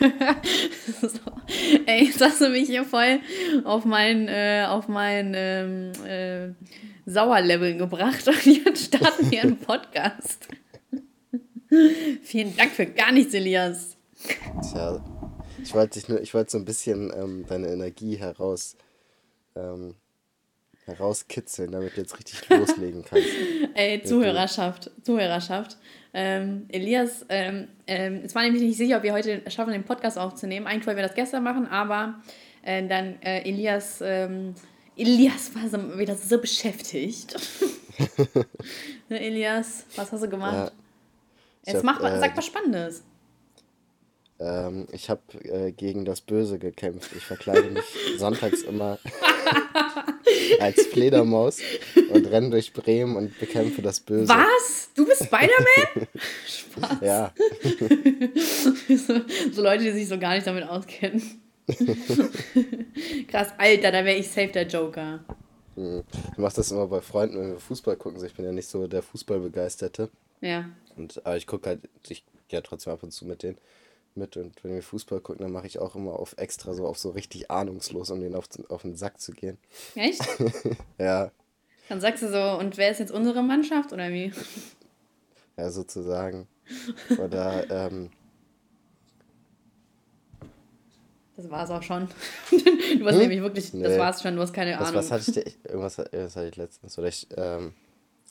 so. Ey, jetzt hast du mich hier voll auf mein, äh, auf mein ähm, äh, Sauerlevel gebracht und jetzt starten wir einen Podcast. Vielen Dank für gar nichts, Elias. Tja, ich wollte dich nur, ich wollte so ein bisschen ähm, deine Energie heraus, ähm, herauskitzeln, damit du jetzt richtig loslegen kannst. Ey, Zuhörerschaft, Zuhörerschaft. Ähm, Elias, ähm, ähm, es war nämlich nicht sicher, ob wir heute schaffen, den Podcast aufzunehmen. Eigentlich wollten wir das gestern machen, aber äh, dann äh, Elias, ähm, Elias war so, wieder so beschäftigt. ne, Elias, was hast du gemacht? Ja, Jetzt hab, mach, äh, sag was Spannendes. Ähm, ich habe äh, gegen das Böse gekämpft. Ich verkleide mich sonntags immer als Fledermaus und renne durch Bremen und bekämpfe das Böse. Was? Du bist Spider-Man? Spaß. Ja. so, so, Leute, die sich so gar nicht damit auskennen. Krass, Alter, da wäre ich safe der Joker. Hm. Du machst das immer bei Freunden, wenn wir Fußball gucken. Ich bin ja nicht so der Fußballbegeisterte. Ja. Und, aber ich gucke halt, ich gehe trotzdem ab und zu mit denen mit und wenn wir Fußball gucken, dann mache ich auch immer auf extra so auf so richtig ahnungslos, um denen auf, auf den Sack zu gehen. Echt? ja. Dann sagst du so, und wer ist jetzt unsere Mannschaft oder wie? Ja, sozusagen. Oder, ähm, Das war es auch schon. du hast hm? nämlich wirklich, nee. das war es schon, du hast keine was, Ahnung. Was hatte ich, irgendwas, irgendwas hatte ich letztens, oder ich, ähm,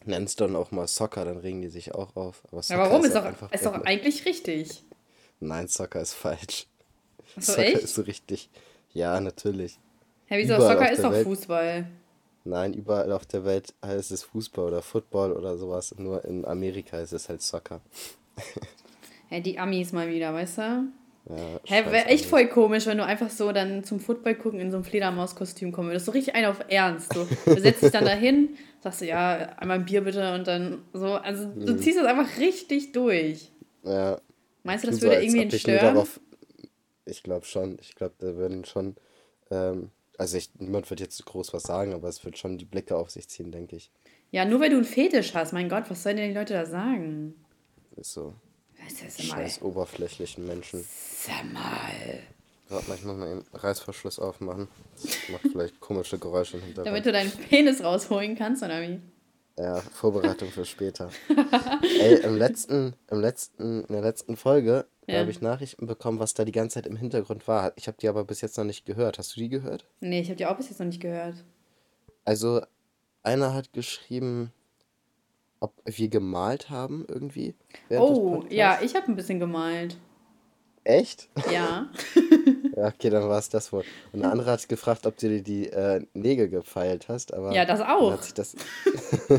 nennst dann auch mal Soccer, dann regen die sich auch auf. Aber ja, warum? Ist, ist, doch, ist doch eigentlich richtig. Nein, Soccer ist falsch. So, Soccer echt? ist so richtig. Ja, natürlich. Hä, wieso? Überall Soccer ist doch Welt, Fußball. Nein, überall auf der Welt heißt es Fußball oder Football oder sowas. Nur in Amerika ist es halt Soccer. Hä, die Amis mal wieder, weißt du? Ja, Hä, wäre echt voll komisch, wenn du einfach so dann zum Football gucken in so einem Fledermauskostüm kommen würdest. So richtig ein auf Ernst. So. Du setzt dich dann dahin, sagst du, ja, einmal ein Bier bitte und dann so. Also du mhm. ziehst das einfach richtig durch. Ja. Meinst du, das würde so, irgendwie ihn stören? Darauf, ich glaube schon. Ich glaube, da würden schon. Ähm, also ich, niemand wird jetzt groß was sagen, aber es wird schon die Blicke auf sich ziehen, denke ich. Ja, nur weil du einen Fetisch hast, mein Gott, was sollen denn die Leute da sagen? Ist so. Was ist Scheiß mal? oberflächlichen Menschen. Sag mal. Warte mal, ich muss mal den Reißverschluss aufmachen. Das macht vielleicht komische Geräusche im Hintergrund. Damit du deinen Penis rausholen kannst, oder wie? Ja, Vorbereitung für später. Ey, im letzten, im letzten, in der letzten Folge ja. habe ich Nachrichten bekommen, was da die ganze Zeit im Hintergrund war. Ich habe die aber bis jetzt noch nicht gehört. Hast du die gehört? Nee, ich habe die auch bis jetzt noch nicht gehört. Also, einer hat geschrieben, ob wir gemalt haben irgendwie. Oh, ja, ich habe ein bisschen gemalt. Echt? Ja. ja, okay, dann war es das wohl. Und eine andere hat gefragt, ob du dir die äh, Nägel gefeilt hast, aber. Ja, das auch. Hat sich das.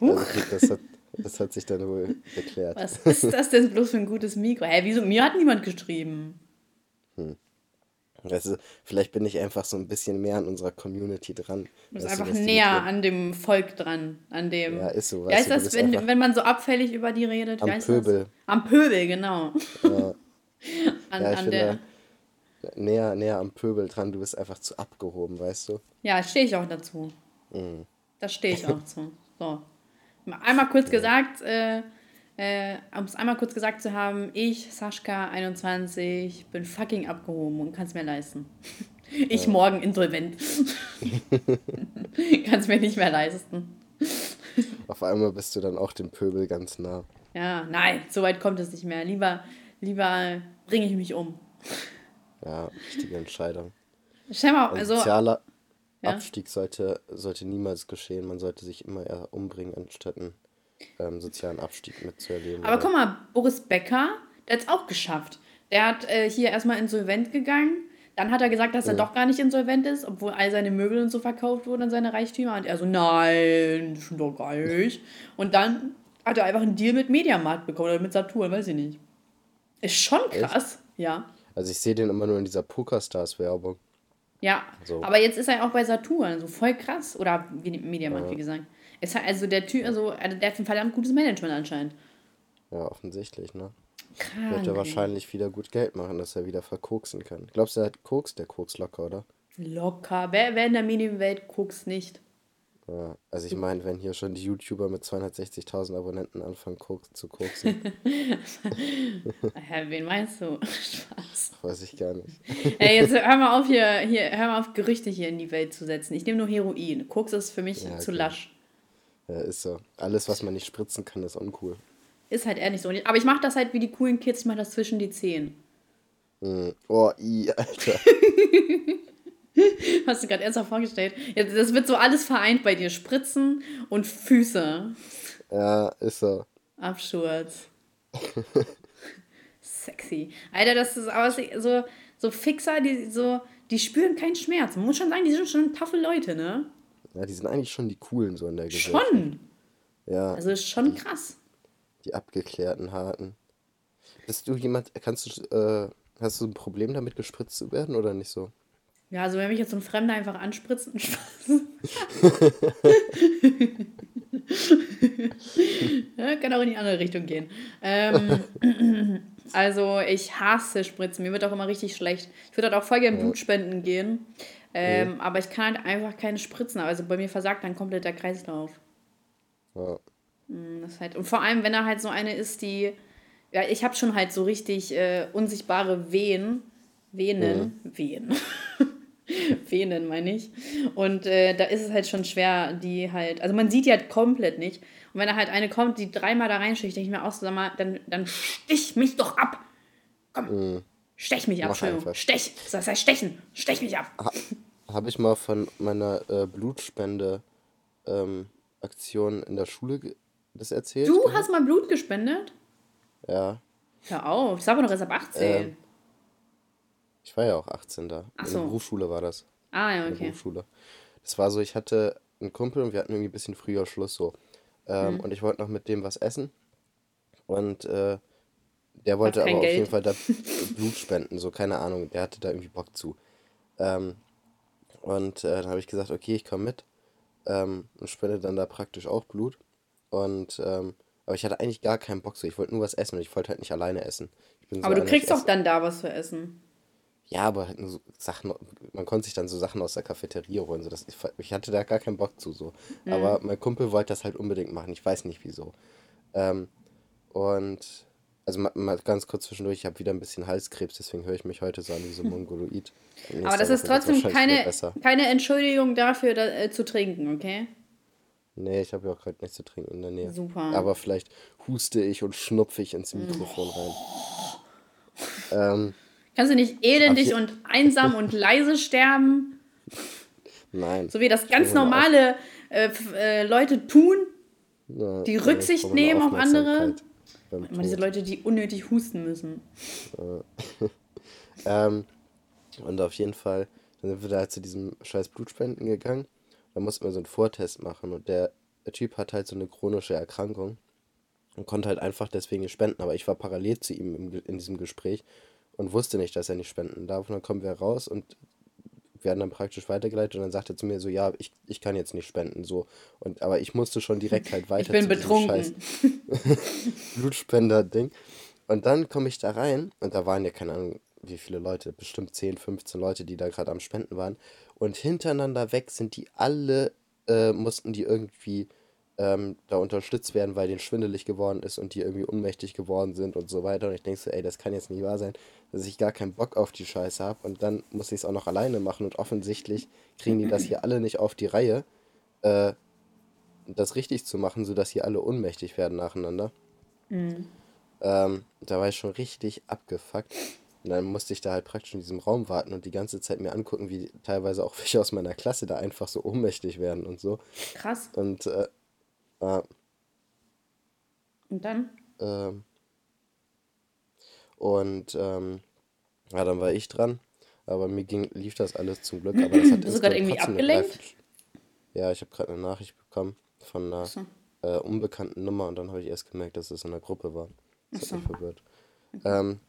also, das, hat, das hat sich dann wohl erklärt. Was ist das denn bloß für ein gutes Mikro? Hä, wieso? Mir hat niemand geschrieben. Hm. Also, vielleicht bin ich einfach so ein bisschen mehr an unserer Community dran. Du bist einfach näher an dem Volk dran. An dem. Ja, ist so. Wie heißt das, wenn, wenn man so abfällig über die redet? Am Pöbel. Das? Am Pöbel, genau. Ja, an, ja an der. Näher, näher am Pöbel dran, du bist einfach zu abgehoben, weißt du? Ja, stehe ich auch dazu. Mhm. Da stehe ich auch zu. So. Einmal kurz ja. gesagt, äh, äh, um es einmal kurz gesagt zu haben, ich, Sascha, 21, bin fucking abgehoben und kann es mir leisten. Ich ja. morgen insolvent. kann es mir nicht mehr leisten. Auf einmal bist du dann auch dem Pöbel ganz nah. Ja, nein, so weit kommt es nicht mehr. Lieber, lieber bringe ich mich um. Ja, richtige Entscheidung. Stell mal, also. Sozialer ja? Abstieg sollte, sollte niemals geschehen. Man sollte sich immer eher umbringen, anstatt ähm, sozialen Abstieg mitzuerleben. Aber guck mal, Boris Becker, der hat es auch geschafft. Der hat äh, hier erstmal insolvent gegangen. Dann hat er gesagt, dass er ja. doch gar nicht insolvent ist, obwohl all seine Möbel und so verkauft wurden und seine Reichtümer. Und er so, nein, schon doch gar nicht. Und dann hat er einfach einen Deal mit Mediamarkt bekommen oder mit Saturn, weiß ich nicht. Ist schon krass, Echt? ja. Also ich sehe den immer nur in dieser Pokerstars-Werbung. Ja, so. aber jetzt ist er auch bei Saturn, so voll krass. Oder Mediamarkt, ja. wie gesagt. Es hat also der Typ, also, also der hat ein verdammt gutes Management anscheinend. Ja, offensichtlich, ne? Krank, Wird er wahrscheinlich wieder gut Geld machen, dass er wieder verkoksen kann. Glaubst du, er hat Koks, der Koks locker, oder? Locker. Wer, wer in der Medienwelt Koks nicht? Ja, also ich meine, wenn hier schon die YouTuber mit 260.000 Abonnenten anfangen Koks zu koksen. Wen meinst du? Spaß. Weiß ich gar nicht. Ey, jetzt hör mal auf hier, hier, hör mal auf Gerüchte hier in die Welt zu setzen. Ich nehme nur Heroin. Koks ist für mich ja, zu lasch. Ja, ist so. Alles, was man nicht spritzen kann, ist uncool. Ist halt eher nicht so. Aber ich mache das halt wie die coolen Kids, ich mache das zwischen die Zehen. Mm. Oh, i, Alter. Hast du gerade ernsthaft vorgestellt? Jetzt, das wird so alles vereint bei dir. Spritzen und Füße. Ja, ist so. Absturz. Sexy. Alter, das ist aber so, so Fixer, die so, die spüren keinen Schmerz. Man muss schon sagen, die sind schon taffe Leute, ne? Ja, die sind eigentlich schon die coolen so in der Gesellschaft. Schon? Ja. Also ist schon krass. Die abgeklärten, harten. Bist du jemand, kannst du, äh, hast du ein Problem damit, gespritzt zu werden oder nicht so? Ja, also wenn mich jetzt so ein Fremder einfach anspritzt, ja, kann auch in die andere Richtung gehen. Ähm, also ich hasse Spritzen. Mir wird auch immer richtig schlecht. Ich würde halt auch voll gerne ja. Blutspenden gehen. Ähm, ja. Aber ich kann halt einfach keine Spritzen. Also bei mir versagt dann komplett der Kreislauf. Ja. Mm, das halt, und vor allem, wenn er halt so eine ist, die. Ja, ich habe schon halt so richtig äh, unsichtbare Wehen. Venen. Ja. Wehen. Venen, meine ich. Und äh, da ist es halt schon schwer, die halt, also man sieht die halt komplett nicht. Und wenn da halt eine kommt, die dreimal da reinsticht, denke ich mir auch so, sag mal, dann, dann stich mich doch ab. Komm, mm. Stech mich ab, Entschuldigung. Stech, das heißt stechen, stech mich ab. Ha, Habe ich mal von meiner äh, Blutspende ähm, in der Schule das erzählt? Du hast mal Blut gespendet? Ja. Hör auf, das war aber noch erst ab 18. Ähm, ich war ja auch 18 da. Ach so. In der Berufsschule war das. Ah, ja, okay. In der Berufsschule. Das war so, ich hatte einen Kumpel und wir hatten irgendwie ein bisschen früher Schluss so. Ähm, mhm. Und ich wollte noch mit dem was essen. Und äh, der wollte aber Geld. auf jeden Fall da Blut spenden, so keine Ahnung. Der hatte da irgendwie Bock zu. Ähm, und äh, dann habe ich gesagt, okay, ich komme mit. Ähm, und spende dann da praktisch auch Blut. Und ähm, aber ich hatte eigentlich gar keinen Bock so. Ich wollte nur was essen und ich wollte halt nicht alleine essen. So aber du kriegst doch dann da was zu essen. Ja, aber halt so Sachen, man konnte sich dann so Sachen aus der Cafeteria holen. So, das, ich hatte da gar keinen Bock zu so. Mhm. Aber mein Kumpel wollte das halt unbedingt machen. Ich weiß nicht wieso. Ähm, und also mal, mal, ganz kurz zwischendurch, ich habe wieder ein bisschen Halskrebs, deswegen höre ich mich heute so an wie so Mongoloid. Aber das ist trotzdem keine, keine Entschuldigung dafür, da, äh, zu trinken, okay? Nee, ich habe ja auch gerade nichts zu trinken in der Nähe. Super. Aber vielleicht huste ich und schnupfe ich ins Mikrofon rein. ähm, Kannst du nicht elendig und einsam und leise sterben? Nein. So wie das ganz normale äh, äh, Leute tun, ja, die Rücksicht nehmen auf andere. Immer diese Leute, die unnötig husten müssen. ähm, und auf jeden Fall, dann sind wir da halt zu diesem scheiß Blutspenden gegangen. Da mussten wir so einen Vortest machen und der, der Typ hat halt so eine chronische Erkrankung und konnte halt einfach deswegen nicht spenden. Aber ich war parallel zu ihm im, in diesem Gespräch und wusste nicht, dass er nicht spenden darf. Und dann kommen wir raus und werden dann praktisch weitergeleitet und dann sagt er zu mir so, ja, ich, ich kann jetzt nicht spenden, so. Und, aber ich musste schon direkt halt weiter ich bin betrunken. Blutspender-Ding. Und dann komme ich da rein und da waren ja keine Ahnung, wie viele Leute, bestimmt 10, 15 Leute, die da gerade am Spenden waren. Und hintereinander weg sind die alle, äh, mussten die irgendwie ähm, da unterstützt werden, weil denen schwindelig geworden ist und die irgendwie unmächtig geworden sind und so weiter. Und ich denke so, ey, das kann jetzt nicht wahr sein, dass ich gar keinen Bock auf die Scheiße habe und dann muss ich es auch noch alleine machen und offensichtlich kriegen die das hier alle nicht auf die Reihe, äh, das richtig zu machen, sodass hier alle unmächtig werden nacheinander. Mhm. Ähm, da war ich schon richtig abgefuckt. Und dann musste ich da halt praktisch in diesem Raum warten und die ganze Zeit mir angucken, wie teilweise auch welche aus meiner Klasse da einfach so ohnmächtig werden und so. Krass. Und äh, äh, und dann? Ähm, und ähm, ja, dann war ich dran. Aber mir ging, lief das alles zum Glück. Aber das hat Bist du gerade irgendwie abgelenkt? Ja, ich habe gerade eine Nachricht bekommen von einer so. äh, unbekannten Nummer und dann habe ich erst gemerkt, dass es in der Gruppe war. Das Achso. hat mich verwirrt. Okay. Ähm,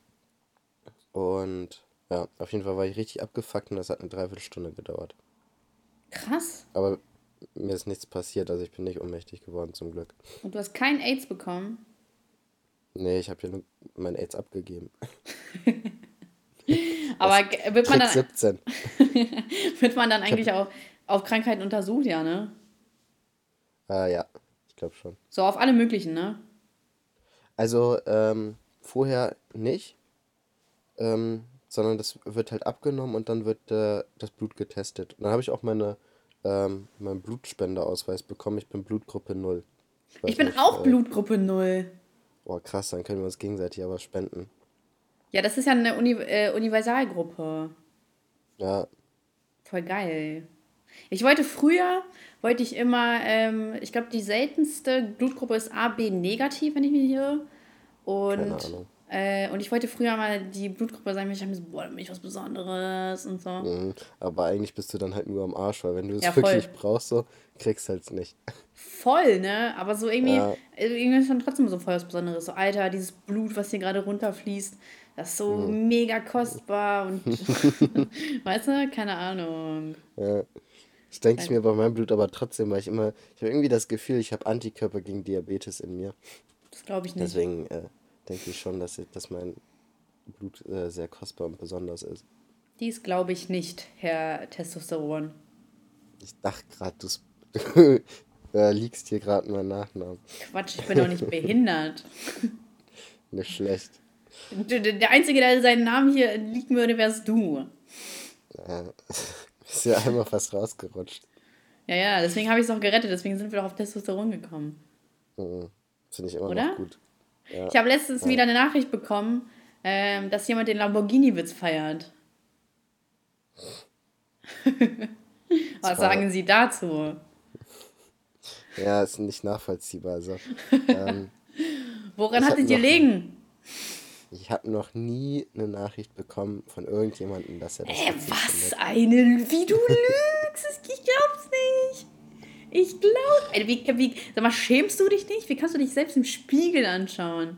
und ja, auf jeden Fall war ich richtig abgefuckt und das hat eine Dreiviertelstunde gedauert. Krass. Aber mir ist nichts passiert, also ich bin nicht ohnmächtig geworden, zum Glück. Und du hast keinen AIDS bekommen? Nee, ich habe ja nur mein AIDS abgegeben. Aber wird man dann. 17. wird man dann eigentlich auch auf Krankheiten untersucht, ja, ne? Äh, ja, ich glaube schon. So auf alle möglichen, ne? Also, ähm, vorher nicht, ähm, sondern das wird halt abgenommen und dann wird äh, das Blut getestet. Und dann habe ich auch meine, ähm, meinen Blutspendeausweis bekommen. Ich bin Blutgruppe 0. Ich, ich bin nicht, auch äh, Blutgruppe 0. Boah, krass, dann können wir uns gegenseitig aber spenden. Ja, das ist ja eine Uni äh, Universalgruppe. Ja. Voll geil. Ich wollte früher, wollte ich immer, ähm, ich glaube, die seltenste Blutgruppe ist AB negativ, wenn ich mich irre. Und, Keine Ahnung. Äh, und ich wollte früher mal die Blutgruppe sein, ich habe mir so, boah, mich was Besonderes und so. Mhm, aber eigentlich bist du dann halt nur am Arsch, weil wenn du es ja, wirklich brauchst, so, kriegst du halt nicht. Voll, ne? Aber so irgendwie, ja. Also irgendwie ist dann trotzdem so voll was Besonderes. So, Alter, dieses Blut, was hier gerade runterfließt, das ist so mhm. mega kostbar und weißt du, keine Ahnung. Ja. Das denke ich mir bei meinem Blut aber trotzdem, weil ich immer, ich habe irgendwie das Gefühl, ich habe Antikörper gegen Diabetes in mir. Das glaube ich nicht. Deswegen äh, denke ich schon, dass, ich, dass mein Blut äh, sehr kostbar und besonders ist. Dies glaube ich nicht, Herr Testosteron. Ich dachte gerade, du äh, liegst hier gerade meinen Nachnamen. Quatsch, ich bin doch nicht behindert. nicht schlecht. Der Einzige, der seinen Namen hier liegen würde, wärst du. Ja. Ist ja einmal fast rausgerutscht. Ja, ja, deswegen habe ich es auch gerettet, deswegen sind wir doch auf Testosteron gekommen. Mhm. Finde ich immer Oder? noch gut. Ja. Ich habe letztens wieder eine Nachricht bekommen, ähm, dass jemand den Lamborghini-Witz feiert. Was sagen Sie dazu? Ja, ist nicht nachvollziehbar. Also, ähm, Woran hat es dir liegen? Ich habe noch nie eine Nachricht bekommen von irgendjemandem, dass er das Ey, was findet. eine, wie du lügst. Ich glaub, ey, wie, wie, sag mal, schämst du dich nicht? Wie kannst du dich selbst im Spiegel anschauen?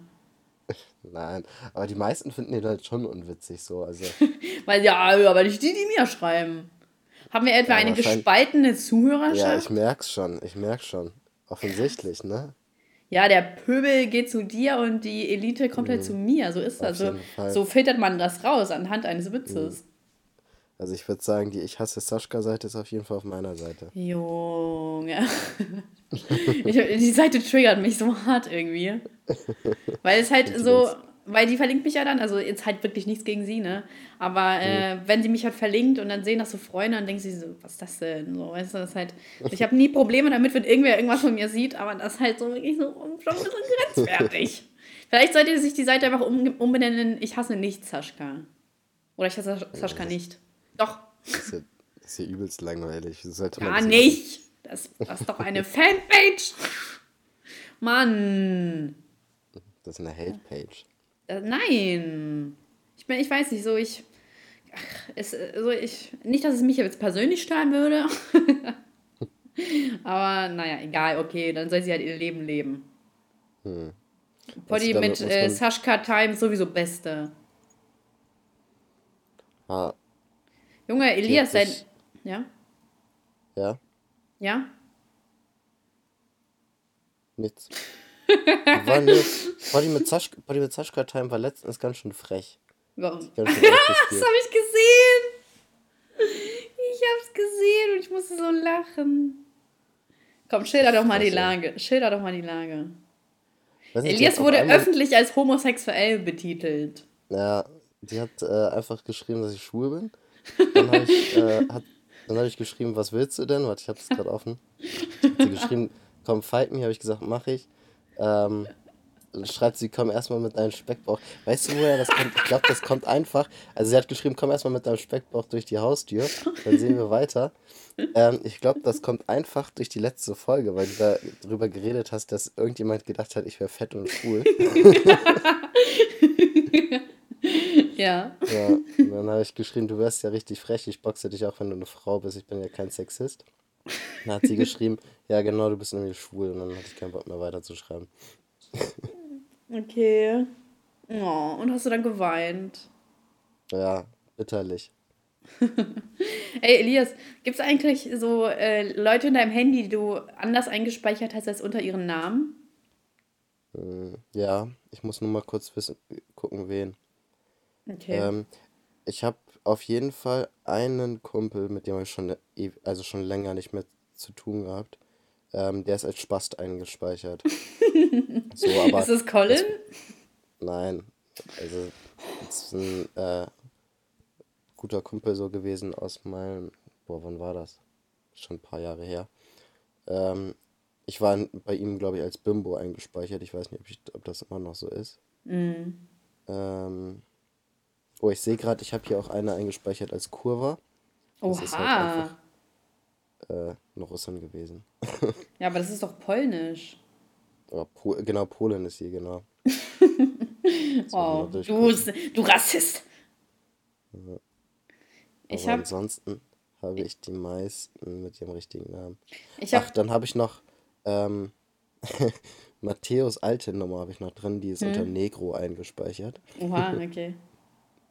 Nein, aber die meisten finden den halt schon unwitzig so, also. Weil ja, aber nicht die, die mir schreiben. Haben wir etwa ja, eine gespaltene Zuhörerschaft? Ja, ich merk's schon, ich merk's schon. Offensichtlich, ne? ja, der Pöbel geht zu dir und die Elite kommt halt mhm. halt zu mir. So ist das. So, so filtert man das raus anhand eines Witzes. Mhm. Also ich würde sagen, die Ich hasse Sascha-Seite ist auf jeden Fall auf meiner Seite. Junge. ich, die Seite triggert mich so hart irgendwie. Weil es halt so, weil die verlinkt mich ja dann, also jetzt halt wirklich nichts gegen sie, ne? Aber äh, mhm. wenn sie mich halt verlinkt und dann sehen das so Freunde, dann denken sie so, was ist das denn? So, weißt du, das halt, ich habe nie Probleme damit, wenn irgendwer irgendwas von mir sieht, aber das ist halt so wirklich so schon ein bisschen grenzwertig. Vielleicht sollte sich die Seite einfach um, umbenennen, ich hasse nicht Saschka. Oder ich hasse Saschka nicht. Doch. Das ist ja, das ist ja übelst langweilig. Das sollte Gar nicht. Das, das ist doch eine Fanpage. Mann. Das ist eine Hate-Page. Äh, nein. Ich, bin, ich weiß nicht, so ich. Ach, es, so ich. Nicht, dass es mich jetzt persönlich stören würde. Aber naja, egal, okay, dann soll sie halt ihr Leben leben. Hm. Poddy mit äh, Sashka Time sowieso Beste. Ah. Junge, Elias, sein. Ja? Ja? Ja? Nichts. war ne, Body mit, Sasch, Body mit Sascha Time war letztens ganz schön frech. Warum? das habe ich gesehen. Ich hab's gesehen und ich musste so lachen. Komm, schilder doch mal die Lage. Schilder doch mal die Lage. Elias wurde öffentlich als homosexuell betitelt. Ja, die hat äh, einfach geschrieben, dass ich schwul bin. Dann habe ich, äh, hab ich geschrieben, was willst du denn? Warte, ich habe das gerade offen. Hat sie geschrieben, komm, fight me, habe ich gesagt, mache ich. Ähm, schreibt sie, komm erstmal mit deinem Speckbauch. Weißt du, woher das kommt? Ich glaube, das kommt einfach. Also sie hat geschrieben, komm erstmal mit deinem Speckbauch durch die Haustür. Dann sehen wir weiter. Ähm, ich glaube, das kommt einfach durch die letzte Folge, weil du da drüber geredet hast, dass irgendjemand gedacht hat, ich wäre fett und schwul. ja. Ja, und dann habe ich geschrieben, du wärst ja richtig frech, ich boxe dich auch, wenn du eine Frau bist, ich bin ja kein Sexist. Dann hat sie geschrieben, ja genau, du bist nämlich schwul und dann hatte ich keinen Bock mehr weiterzuschreiben. Okay. Oh, und hast du dann geweint? Ja, bitterlich. Ey, Elias, gibt es eigentlich so äh, Leute in deinem Handy, die du anders eingespeichert hast als unter ihren Namen? Hm, ja, ich muss nur mal kurz wissen, gucken, wen. Okay. Ähm, ich habe auf jeden Fall einen Kumpel, mit dem habe ich schon, e, also schon länger nicht mehr zu tun gehabt. Ähm, der ist als Spast eingespeichert. so, aber ist das Colin? Das, nein. Also, das ist ein äh, guter Kumpel so gewesen aus meinem. Boah, wann war das? Schon ein paar Jahre her. Ähm, ich war bei ihm, glaube ich, als Bimbo eingespeichert. Ich weiß nicht, ob, ich, ob das immer noch so ist. Mhm. Ähm, oh, ich sehe gerade, ich habe hier auch eine eingespeichert als Kurva. Das Oha. ist halt einfach äh, noch Russland gewesen. ja, aber das ist doch polnisch. Ja, po genau, Polen ist hier, genau. oh, du, du Rassist. Ja. Ich hab... ansonsten habe ich die meisten mit dem richtigen Namen. Ich hab... Ach, dann habe ich noch ähm, Matthäus alte Nummer habe ich noch drin, die ist hm. unter Negro eingespeichert. Oha, okay.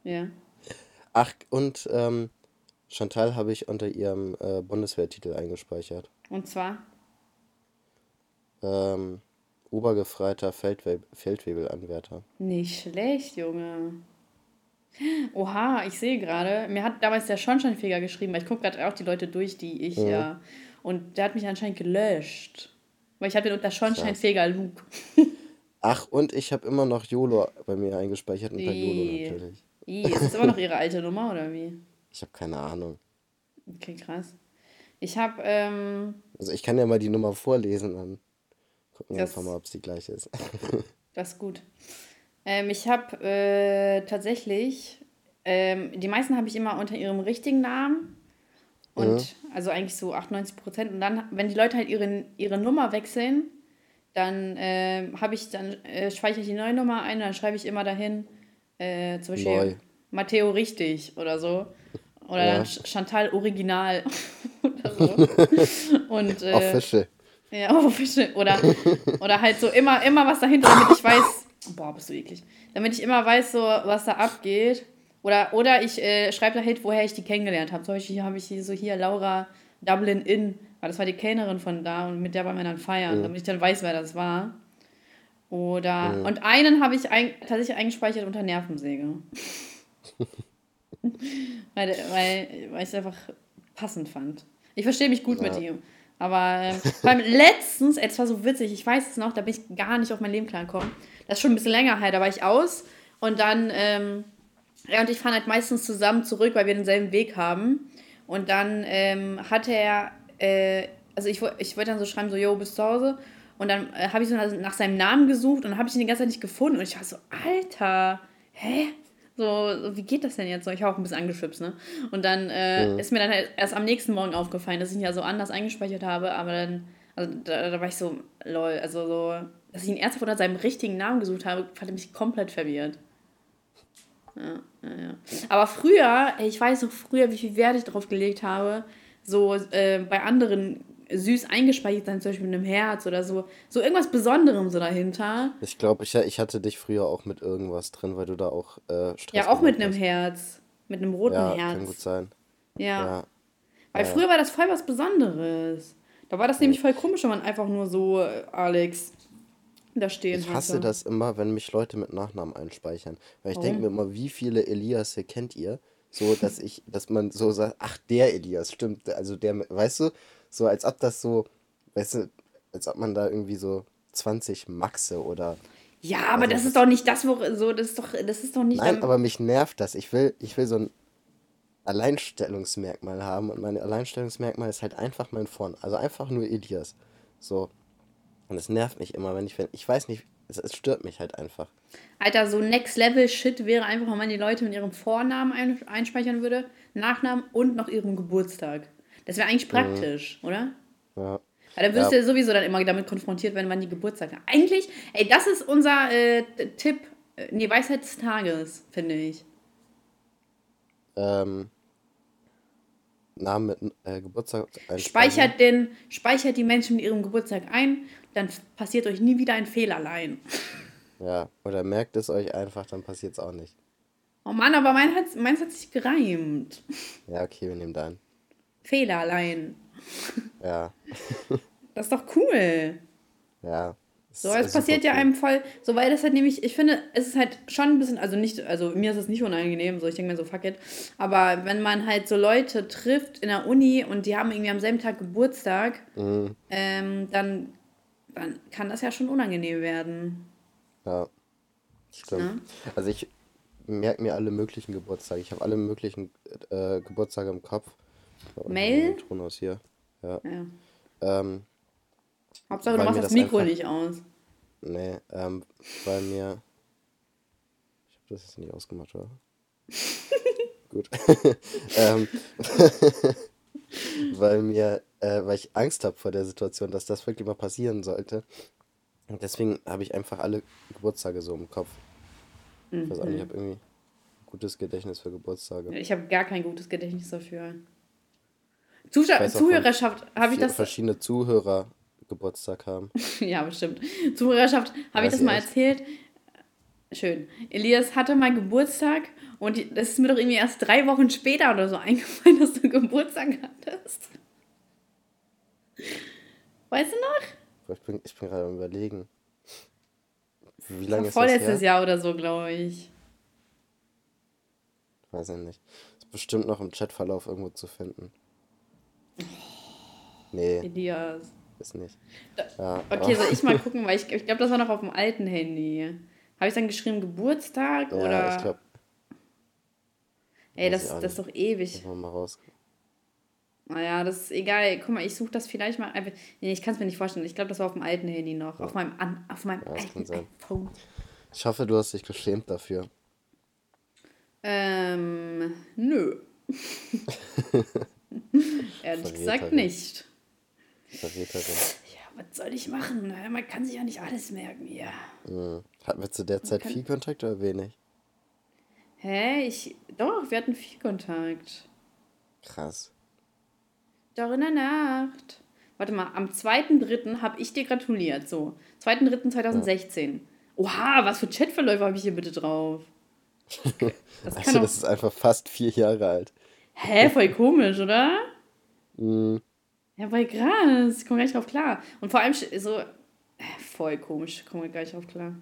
Ja. Ach, und ähm, Chantal habe ich unter ihrem äh, Bundeswehrtitel eingespeichert. Und zwar? Ähm, Obergefreiter Feldwe Feldwebelanwärter. Nicht schlecht, Junge. Oha, ich sehe gerade, mir hat damals der Schornsteinfeger geschrieben, weil ich gucke gerade auch die Leute durch, die ich mhm. ja. Und der hat mich anscheinend gelöscht. Weil ich habe den unter Schornsteinfeger Luke. Ach, und ich habe immer noch YOLO bei mir eingespeichert unter YOLO natürlich. I, ist das immer noch ihre alte Nummer oder wie? Ich habe keine Ahnung. Okay, krass. Ich habe. Ähm, also, ich kann ja mal die Nummer vorlesen, dann gucken wir einfach mal, ob es die gleiche ist. das ist gut. Ähm, ich habe äh, tatsächlich. Ähm, die meisten habe ich immer unter ihrem richtigen Namen. Und mhm. also eigentlich so 98 Prozent. Und dann, wenn die Leute halt ihre, ihre Nummer wechseln, dann äh, habe ich, dann äh, speichere ich die neue Nummer ein und dann schreibe ich immer dahin, äh, zum Beispiel Neu. Matteo richtig oder so. Oder ja. dann Chantal Original. oder so. Und, äh, Official. Ja, Official. Oder, oder halt so immer, immer was dahinter, damit ich weiß. Boah, bist du eklig. Damit ich immer weiß, so, was da abgeht. Oder, oder ich äh, schreibe da halt, woher ich die kennengelernt habe. Zum Beispiel habe ich hier so hier Laura Dublin Inn, weil das war die Kellnerin von da und mit der waren wir dann feiern, mhm. damit ich dann weiß, wer das war. Oder, mhm. und einen habe ich ein, tatsächlich eingespeichert unter Nervensäge. weil, weil, weil ich es einfach passend fand. Ich verstehe mich gut ja. mit ihm. Aber beim letztens, es war so witzig, ich weiß es noch, da bin ich gar nicht auf mein Leben klargekommen. Das ist schon ein bisschen länger her, da war ich aus und dann, ähm, er und ich fahren halt meistens zusammen zurück, weil wir denselben Weg haben. Und dann ähm, hatte er, äh, also ich, ich wollte dann so schreiben, so, yo, bist du zu Hause? Und dann äh, habe ich so nach, seinem Namen gesucht und dann habe ich ihn die ganze Zeit nicht gefunden. Und ich war so, Alter, hä? So, so, wie geht das denn jetzt so? Ich war auch ein bisschen angeschwipst, ne? Und dann äh, ja. ist mir dann halt erst am nächsten Morgen aufgefallen, dass ich ihn ja so anders eingespeichert habe, aber dann, also da, da war ich so, lol, also so, dass ich ihn ernsthaft unter seinem richtigen Namen gesucht habe, fand mich komplett verwirrt. Ja, ja, ja. Aber früher, ich weiß noch früher, wie viel Wert ich darauf gelegt habe, so äh, bei anderen süß eingespeichert sein, zum Beispiel mit einem Herz oder so. So irgendwas Besonderem so dahinter. Ich glaube, ich, ich hatte dich früher auch mit irgendwas drin, weil du da auch äh, Stress Ja, auch mit einem Herz. Mit einem roten ja, Herz. Kann gut sein. Ja. ja. Weil ja. früher war das voll was Besonderes. Da war das nämlich voll komisch, wenn man einfach nur so, äh, Alex, da stehen Ich hasse hatte. das immer, wenn mich Leute mit Nachnamen einspeichern. Weil ich denke mir immer, wie viele Elias kennt ihr? So, dass ich, dass man so sagt, ach, der Elias, stimmt. Also der, weißt du, so als ob das so, weißt du, als ob man da irgendwie so 20 Maxe oder. Ja, aber also das ist doch nicht das, wo so, das ist doch, das ist doch nicht. Nein, aber mich nervt das. Ich will, ich will so ein Alleinstellungsmerkmal haben und mein Alleinstellungsmerkmal ist halt einfach mein Vorn. Also einfach nur Elias. So. Und es nervt mich immer, wenn ich, wenn, ich weiß nicht, es, es stört mich halt einfach. Alter, so Next Level Shit wäre einfach, wenn man die Leute mit ihrem Vornamen ein, einspeichern würde, Nachnamen und noch ihrem Geburtstag. Das wäre eigentlich mhm. praktisch, mhm. oder? Ja. Weil dann wirst ja. du ja sowieso dann immer damit konfrontiert, wenn man die Geburtstag hat. Eigentlich, ey, das ist unser äh, Tipp, äh, nee, Weisheit des Tages, finde ich. Ähm, Namen mit äh, Geburtstag speichert, den, speichert die Menschen mit ihrem Geburtstag ein, dann passiert euch nie wieder ein Fehlerlein. Ja, oder merkt es euch einfach, dann passiert es auch nicht. Oh Mann, aber mein hat, meins hat sich gereimt. Ja, okay, wir nehmen deinen. Fehlerlein. Ja. das ist doch cool. Ja. So, es passiert ja einem voll, so weil das halt nämlich, ich finde, es ist halt schon ein bisschen, also nicht, also mir ist es nicht unangenehm, so ich denke mir so, fuck it. Aber wenn man halt so Leute trifft in der Uni und die haben irgendwie am selben Tag Geburtstag, mhm. ähm, dann, dann kann das ja schon unangenehm werden. Ja, stimmt. Ja? Also ich merke mir alle möglichen Geburtstage. Ich habe alle möglichen äh, Geburtstage im Kopf. Mail? Thronhaus hier. Ja. ja. Ähm, Hauptsache, du machst das, das Mikro einfach, nicht aus. Nee, ähm, weil mir. Ich habe das jetzt nicht ausgemacht, oder? Gut. ähm, weil mir, äh, weil ich Angst habe vor der Situation, dass das wirklich mal passieren sollte. Und deswegen habe ich einfach alle Geburtstage so im Kopf. Ich weiß auch nicht, ich mhm. habe irgendwie ein gutes Gedächtnis für Geburtstage. Ich habe gar kein gutes Gedächtnis dafür. Zuschauer, Zuhörerschaft, habe ich das. Verschiedene Zuhörer Geburtstag haben. ja, bestimmt. Zuhörerschaft, habe ich das mal erzählt? Schön. Elias hatte mal Geburtstag und das ist mir doch irgendwie erst drei Wochen später oder so eingefallen, dass du Geburtstag hattest. Weißt du noch? Ich bin, ich bin gerade am überlegen. Wie lange ist das Vorletztes Jahr oder so, glaube ich. Weiß ich nicht. Ist bestimmt noch im Chatverlauf irgendwo zu finden. Nee. Elias. Ist nicht. Ja, okay, soll ich mal gucken, weil ich, ich glaube, das war noch auf dem alten Handy. Habe ich dann geschrieben Geburtstag ja, oder? Ich glaube. Ey, das, das ist doch ewig. Mal raus. Naja, das ist egal. Guck mal, ich suche das vielleicht mal. Nee, ich kann es mir nicht vorstellen. Ich glaube, das war auf dem alten Handy noch. Ja. Auf meinem, auf meinem ja, alten iPhone. Ich hoffe, du hast dich geschämt dafür. Ähm, nö. Ehrlich gesagt nicht. Verräterin. Ja, was soll ich machen? Man kann sich ja nicht alles merken. Mhm. Hatten wir zu der Zeit viel Kontakt oder wenig? Hä? Ich. Doch, wir hatten viel Kontakt. Krass. Doch in der Nacht. Warte mal, am 2.3. habe ich dir gratuliert. So. 2.3.2016. Ja. Oha, was für Chatverläufe habe ich hier bitte drauf? Das also, das ist einfach fast vier Jahre alt. Hä, voll komisch, oder? Mhm. Ja, voll krass. Ich komme gar nicht drauf klar. Und vor allem so. Äh, voll komisch. Ich komme gar nicht drauf klar.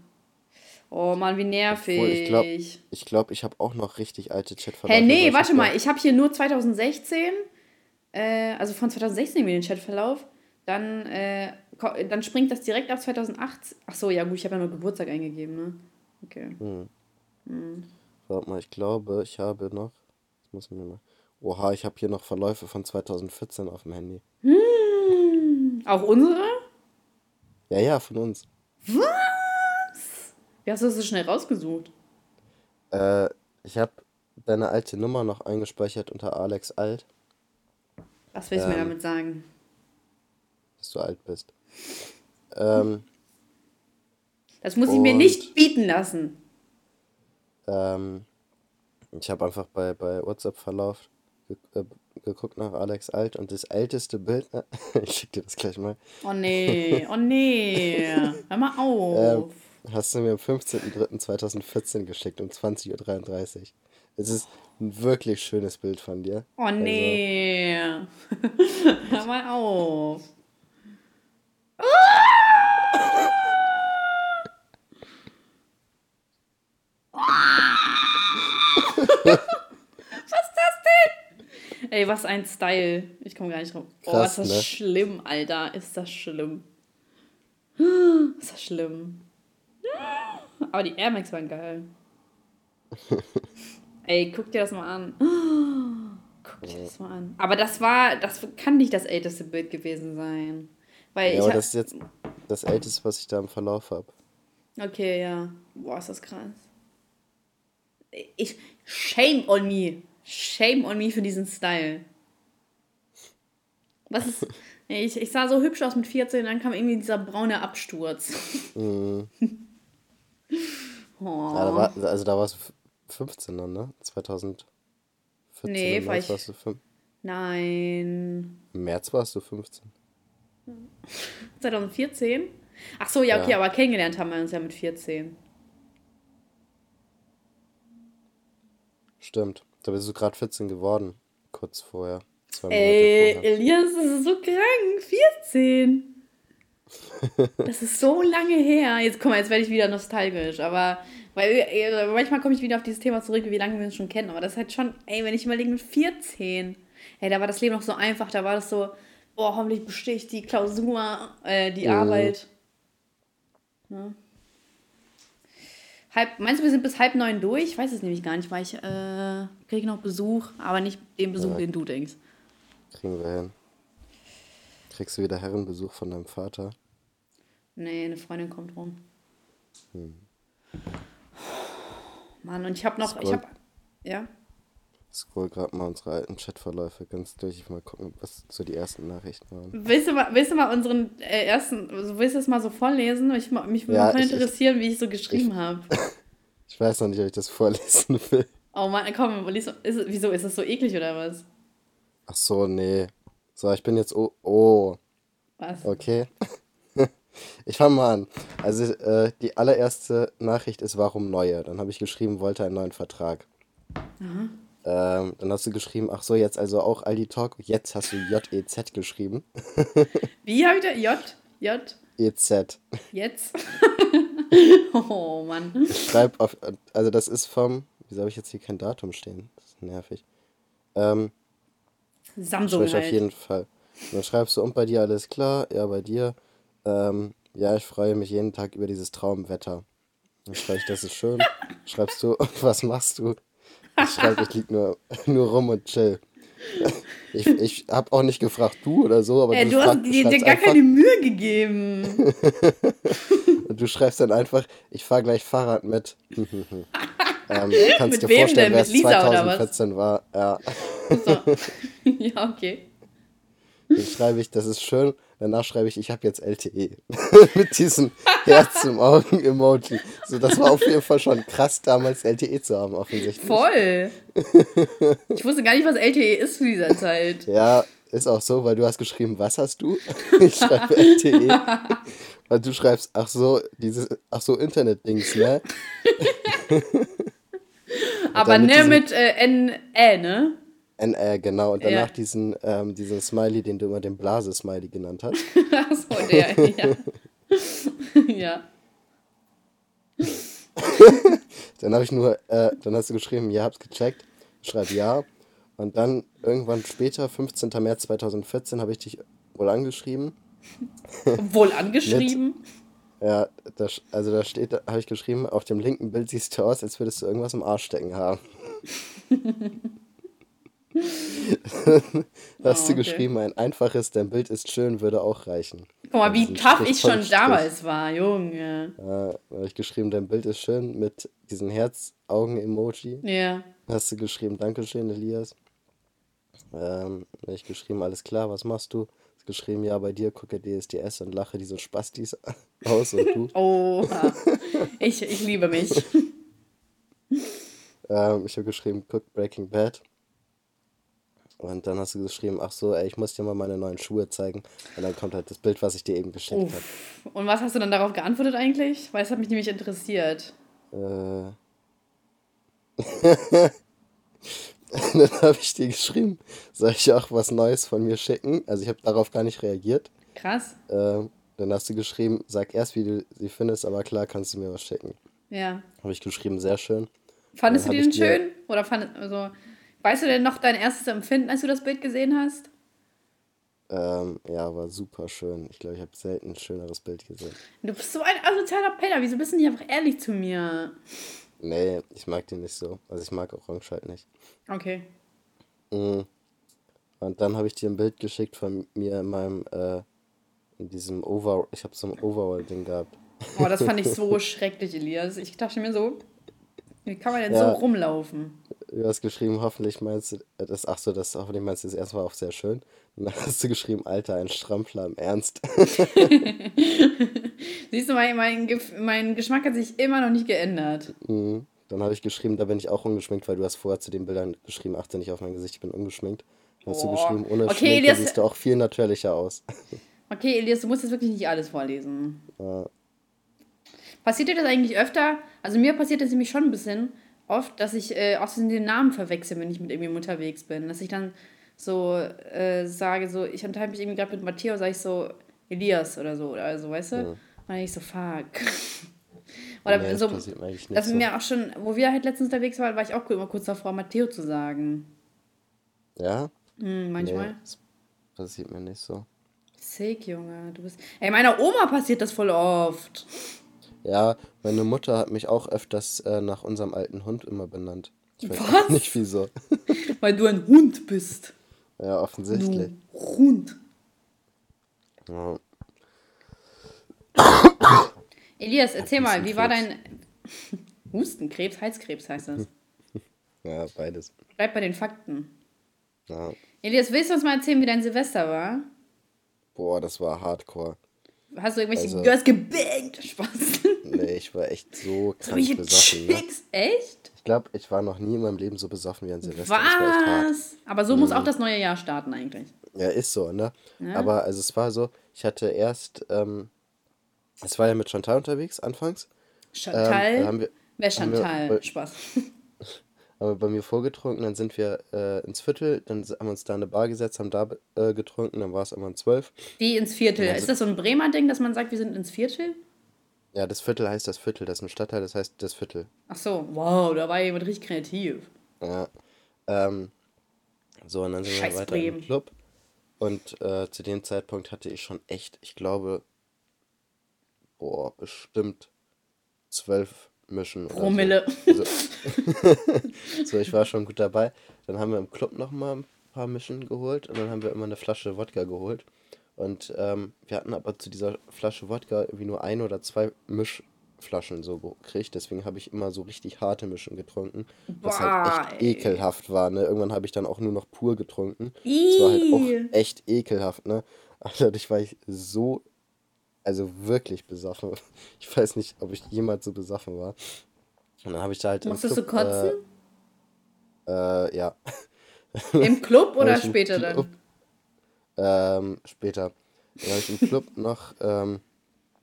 Oh Mann, wie nervig. Obwohl, ich glaube, ich, glaub, ich habe auch noch richtig alte Chatverläufe. Hä, nee, warte mal. Ich habe hier nur 2016. Äh, also von 2016 den Chatverlauf. Dann, äh, dann springt das direkt auf 2008. Ach so, ja gut, ich habe ja nur Geburtstag eingegeben, ne? Okay. Hm. Hm. Warte mal, ich glaube, ich habe noch. Das muss ich mir mal. Oha, ich habe hier noch Verläufe von 2014 auf dem Handy. Hm, auch unsere? Ja, ja, von uns. Was? Wie hast du das so schnell rausgesucht? Äh, ich habe deine alte Nummer noch eingespeichert unter Alex Alt. Was willst du ähm, mir damit sagen? Dass du alt bist. Ähm, das muss ich mir nicht bieten lassen. Ähm, ich habe einfach bei, bei WhatsApp-Verlauf geguckt nach Alex Alt und das älteste Bild, ne? ich schick dir das gleich mal. Oh nee, oh nee, hör mal auf. Ähm, hast du mir am 15.03.2014 geschickt um 20.33 Uhr. Es ist ein wirklich schönes Bild von dir. Oh nee, also. hör mal auf. Ey, was ein Style. Ich komme gar nicht drauf. Oh, Krass, oh, ist das ne? schlimm, Alter. Ist das schlimm. Ist das schlimm. Aber die Air Max waren geil. Ey, guck dir das mal an. Guck dir das mal an. Aber das war, das kann nicht das älteste Bild gewesen sein. Weil ja, aber das ist jetzt das älteste, was ich da im Verlauf habe. Okay, ja. Boah, ist das krass. Ich, shame on me. Shame on me für diesen Style. Was ist. Ich, ich sah so hübsch aus mit 14, dann kam irgendwie dieser braune Absturz. Mhm. oh. ja, da war, also da warst du 15 dann, ne? 2014. Nee, war ich. Warst du 5. Nein. Im März warst du 15. 2014? Ach so, ja, okay, ja. aber kennengelernt haben wir uns ja mit 14. Stimmt. Da bist du gerade 14 geworden, kurz vorher. Zwei Monate Ey, vorher. Elias, das ist so krank. 14. Das ist so lange her. Jetzt guck mal, jetzt werde ich wieder nostalgisch, aber weil äh, manchmal komme ich wieder auf dieses Thema zurück, wie lange wir uns schon kennen. Aber das ist halt schon, ey, wenn ich überlege mit 14, ey, da war das Leben noch so einfach, da war das so, oh, hoffentlich bestehe ich die Klausur, äh, die mhm. Arbeit. Ja. Halb, meinst du, wir sind bis halb neun durch? Ich weiß es nämlich gar nicht, weil ich äh, kriege noch Besuch, aber nicht den Besuch, ja. den du denkst. Kriegen wir hin. Kriegst du wieder Herrenbesuch von deinem Vater? Nee, eine Freundin kommt rum. Hm. Mann, und ich habe noch, ich habe, ja? Scroll gerade mal unsere alten Chatverläufe ganz durch. Ich mal gucken, was so die ersten Nachrichten waren. Willst du mal, willst du mal unseren äh, ersten, also willst du das mal so vorlesen? Ich, mich würde ja, mal interessieren, ich, wie ich so geschrieben habe. Ich weiß noch nicht, ob ich das vorlesen will. Oh Mann, komm, lies, ist, wieso, ist das so eklig oder was? Ach so, nee. So, ich bin jetzt, oh, oh. Was? Okay. Ich fange mal an. Also äh, die allererste Nachricht ist, warum neue? Dann habe ich geschrieben, wollte einen neuen Vertrag. Mhm. Ähm, dann hast du geschrieben, ach so, jetzt also auch Aldi Talk. Jetzt hast du J-E-Z geschrieben. Wie habe ich da? J? J? E-Z. Jetzt? oh Mann. Ich schreibe auf, also das ist vom, wieso habe ich jetzt hier kein Datum stehen? Das ist nervig. Ähm, Samsung halt. auf jeden Fall. Und dann schreibst du, und bei dir alles klar? Ja, bei dir. Ähm, ja, ich freue mich jeden Tag über dieses Traumwetter. Dann schreibe ich, das ist schön. Schreibst du, und was machst du? Ich schreibe, ich lieg nur, nur rum und chill. Ich, ich habe auch nicht gefragt, du oder so, aber äh, du, du hast dir, dir gar keine Mühe gegeben. und du schreibst dann einfach, ich fahre gleich Fahrrad mit. ähm, kannst mit dir vorstellen, wer es 2014 war. Ja. So. ja, okay. Dann schreibe ich, das ist schön. Danach schreibe ich, ich habe jetzt LTE. Mit diesem Herz im Augen-Emoji. So, das war auf jeden Fall schon krass, damals LTE zu haben, offensichtlich. Voll. Ich wusste gar nicht, was LTE ist zu dieser Zeit. Ja, ist auch so, weil du hast geschrieben, was hast du? Ich schreibe LTE. Und du schreibst, ach so, dieses, ach so, Internet-Dings, ne? Aber ne mit äh, NE, ne? NR, genau. Und danach ja. diesen, ähm, diesen Smiley, den du immer den Blase-Smiley genannt hast. Achso, der, ja. ja. dann habe ich nur, äh, dann hast du geschrieben, ja, hab's gecheckt. Schreib ja. Und dann irgendwann später, 15. März 2014, habe ich dich wohl angeschrieben. wohl angeschrieben? Mit, ja, das, also da steht, da habe ich geschrieben, auf dem linken Bild siehst du aus, als würdest du irgendwas im Arsch stecken haben. Hast oh, du geschrieben, ein einfaches, dein Bild ist schön, würde auch reichen. Guck mal, wie tough ich schon Strich. damals war, Junge. Ja, da habe ich geschrieben, dein Bild ist schön mit diesem Herz-Augen-Emoji. Ja. Hast du geschrieben, Dankeschön, Elias. Ähm, habe ich geschrieben, alles klar, was machst du? Hast geschrieben, ja, bei dir gucke DSDS und lache diese Spastis aus und du. Oh, ich, ich liebe mich. ähm, ich habe geschrieben, guck Breaking Bad. Und dann hast du geschrieben, ach so, ey, ich muss dir mal meine neuen Schuhe zeigen. Und dann kommt halt das Bild, was ich dir eben geschickt habe. Und was hast du dann darauf geantwortet eigentlich? Weil es hat mich nämlich interessiert. Äh. dann habe ich dir geschrieben, soll ich auch was Neues von mir schicken? Also ich habe darauf gar nicht reagiert. Krass. Ähm, dann hast du geschrieben, sag erst, wie du sie findest, aber klar kannst du mir was schicken. Ja. Habe ich geschrieben, sehr schön. Fandest du den schön? Oder fand, also, Weißt du denn noch dein erstes Empfinden, als du das Bild gesehen hast? Ähm, ja, war super schön. Ich glaube, ich habe selten ein schöneres Bild gesehen. Du bist so ein asozialer Penner. Wieso bist du nicht einfach ehrlich zu mir? Nee, ich mag den nicht so. Also ich mag Orange halt nicht. Okay. Mhm. Und dann habe ich dir ein Bild geschickt von mir in meinem, äh, in diesem Overall, ich habe so ein Overall-Ding gehabt. Oh, das fand ich so schrecklich, Elias. Ich dachte mir so, wie kann man denn ja. so rumlaufen? Du hast geschrieben, hoffentlich meinst du das, ach so, das hoffentlich meinst du das erstmal auch sehr schön. Und dann hast du geschrieben, Alter, ein Strampler im Ernst. Siehst du, mein, mein, mein Geschmack hat sich immer noch nicht geändert. Mhm. Dann habe ich geschrieben, da bin ich auch ungeschminkt, weil du hast vorher zu den Bildern geschrieben, achte nicht auf mein Gesicht, ich bin ungeschminkt. Dann hast oh. du geschrieben, ohne okay, Schminke Elias, siehst du auch viel natürlicher aus. Okay, Elias, du musst jetzt wirklich nicht alles vorlesen. Ja. Passiert dir das eigentlich öfter? Also mir passiert das nämlich schon ein bisschen, oft, dass ich äh, aus den Namen verwechsel, wenn ich mit irgendjemandem unterwegs bin. Dass ich dann so äh, sage, so, ich unterhalte mich irgendwie gerade mit Matteo, sage ich so, Elias oder so, also weißt du? Ja. Und ich so, fuck. Oder nee, so, das, das so. mir auch schon, wo wir halt letztens unterwegs waren, war ich auch immer kurz davor, Matteo zu sagen. Ja? Hm, manchmal. Nee, das passiert mir nicht so. Sick, Junge. Du bist. Ey, meiner Oma passiert das voll oft. Ja, meine Mutter hat mich auch öfters äh, nach unserem alten Hund immer benannt. Ich weiß Was? nicht wieso. Weil du ein Hund bist. Ja, offensichtlich. Du Hund. Ja. Elias, erzähl mal, wie war dein Hustenkrebs, Halskrebs heißt das? Ja, beides. Bleib bei den Fakten. Ja. Elias, willst du uns mal erzählen, wie dein Silvester war? Boah, das war hardcore. Hast du irgendwelche also, Girls gebankt? Spaß. Nee, ich war echt so krank so besoffen. Ne? Chicks, ne? echt? Ich glaube, ich war noch nie in meinem Leben so besoffen wie an Silvester. Was? Aber so mhm. muss auch das neue Jahr starten eigentlich. Ja, ist so, ne? Ja. Aber also es war so, ich hatte erst, ähm, es war ja mit Chantal unterwegs anfangs. Chantal? Ähm, wir, Wer Chantal? Wir, Spaß. Haben wir bei mir vorgetrunken, dann sind wir äh, ins Viertel, dann haben wir uns da in eine Bar gesetzt, haben da äh, getrunken, dann war es irgendwann zwölf. Wie ins Viertel? Ist das so ein Bremer Ding, dass man sagt, wir sind ins Viertel? Ja, das Viertel heißt das Viertel, das ist ein Stadtteil, das heißt das Viertel. Ach so, wow, da war jemand richtig kreativ. Ja. Ähm, so, und dann sind Scheiß wir weiter Bremen. im Club. Und äh, zu dem Zeitpunkt hatte ich schon echt, ich glaube, boah, bestimmt zwölf Mischen. Promille. So. so, ich war schon gut dabei. Dann haben wir im Club nochmal ein paar Mischen geholt und dann haben wir immer eine Flasche Wodka geholt. Und ähm, wir hatten aber zu dieser Flasche Wodka irgendwie nur ein oder zwei Mischflaschen so gekriegt. Deswegen habe ich immer so richtig harte Mischen getrunken. Was halt echt ekelhaft war. Ne? Irgendwann habe ich dann auch nur noch pur getrunken. Ii. Das war halt auch echt ekelhaft. Ne? Also dadurch war ich so also wirklich besoffen. Ich weiß nicht, ob ich jemals so besoffen war. Und dann habe ich da halt. Musstest du kotzen? Äh, äh, ja. Im Club oder später Club, dann? Ähm, später. Dann habe ich im Club noch ähm,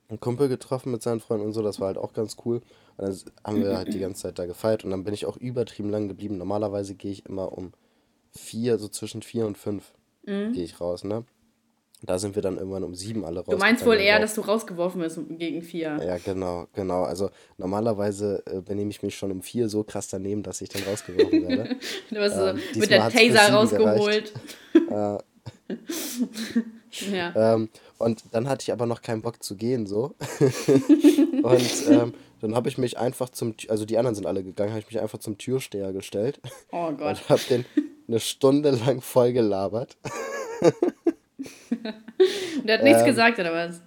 einen Kumpel getroffen mit seinen Freunden und so. Das war halt auch ganz cool. Und dann haben wir halt die ganze Zeit da gefeiert. Und dann bin ich auch übertrieben lang geblieben. Normalerweise gehe ich immer um vier, so zwischen vier und fünf mhm. gehe ich raus, ne? Da sind wir dann irgendwann um sieben alle raus. Du meinst wohl eher, dass du rausgeworfen bist gegen vier. Ja, genau, genau. Also normalerweise äh, benehme ich mich schon um vier so krass daneben, dass ich dann rausgeworfen werde. du hast ähm, so mit der Taser rausgeholt. ja. Ähm, und dann hatte ich aber noch keinen Bock zu gehen, so. und ähm, dann habe ich mich einfach zum, also die anderen sind alle gegangen, habe ich mich einfach zum Türsteher gestellt. Oh Gott. Und habe den eine Stunde lang voll gelabert. Und er hat nichts ähm, gesagt, oder was?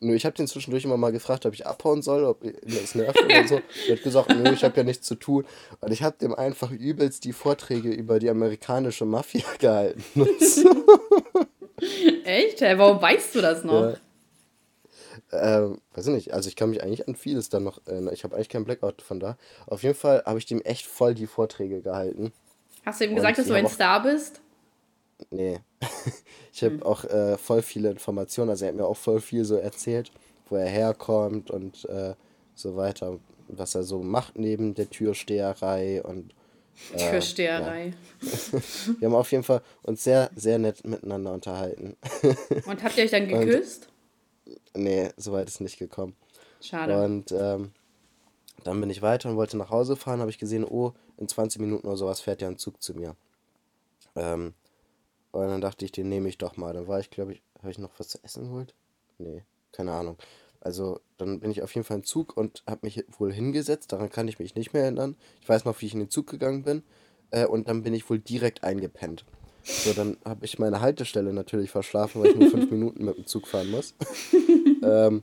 Nö, ich habe den zwischendurch immer mal gefragt, ob ich abhauen soll, ob mir das nervt oder so. Er hat gesagt, nö, ich habe ja nichts zu tun. Und ich habe dem einfach übelst die Vorträge über die amerikanische Mafia gehalten. Echt? Hey, warum weißt du das noch? Ja. Ähm, weiß ich nicht, also ich kann mich eigentlich an vieles dann noch erinnern. Ich habe eigentlich keinen Blackout von da. Auf jeden Fall habe ich dem echt voll die Vorträge gehalten. Hast du ihm gesagt, dass du ein Star bist? Nee. ich habe mhm. auch äh, voll viele Informationen. Also er hat mir auch voll viel so erzählt, wo er herkommt und äh, so weiter. Was er so macht neben der Türsteherei und äh, Türsteherei. Ja. Wir haben auf jeden Fall uns sehr, sehr nett miteinander unterhalten. und habt ihr euch dann geküsst? Und, nee, soweit ist nicht gekommen. Schade. Und ähm, dann bin ich weiter und wollte nach Hause fahren, habe ich gesehen, oh, in 20 Minuten oder sowas fährt ja ein Zug zu mir. Ähm, und dann dachte ich, den nehme ich doch mal. Dann war ich, glaube ich, habe ich noch was zu essen geholt? Nee, keine Ahnung. Also dann bin ich auf jeden Fall im Zug und habe mich wohl hingesetzt. Daran kann ich mich nicht mehr erinnern. Ich weiß noch, wie ich in den Zug gegangen bin. Äh, und dann bin ich wohl direkt eingepennt. So, dann habe ich meine Haltestelle natürlich verschlafen, weil ich nur fünf Minuten mit dem Zug fahren muss. ähm,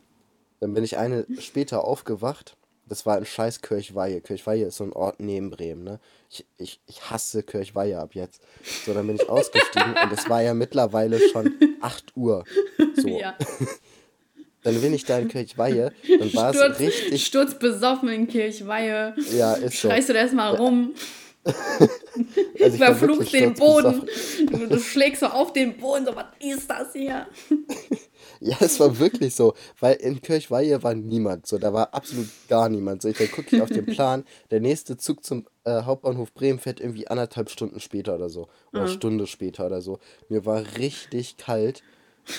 dann bin ich eine später aufgewacht das war in scheiß Kirchweihe. Kirchweihe ist so ein Ort neben Bremen, ne? Ich, ich, ich hasse Kirchweihe ab jetzt. So, dann bin ich ausgestiegen und es war ja mittlerweile schon 8 Uhr. So. Ja. Dann bin ich da in Kirchweihe, dann war es richtig. Sturz besoffen in Kirchweihe. Ja, ist so. Schreist du da erstmal rum. also Verflucht den Boden. Du, du, schlägst so auf den Boden, so, was ist das hier? Ja, es war wirklich so, weil in Kirchweihe war niemand, so, da war absolut gar niemand. So, ich, dann gucke ich auf den Plan, der nächste Zug zum äh, Hauptbahnhof Bremen fährt irgendwie anderthalb Stunden später oder so, oder mhm. Stunde später oder so. Mir war richtig kalt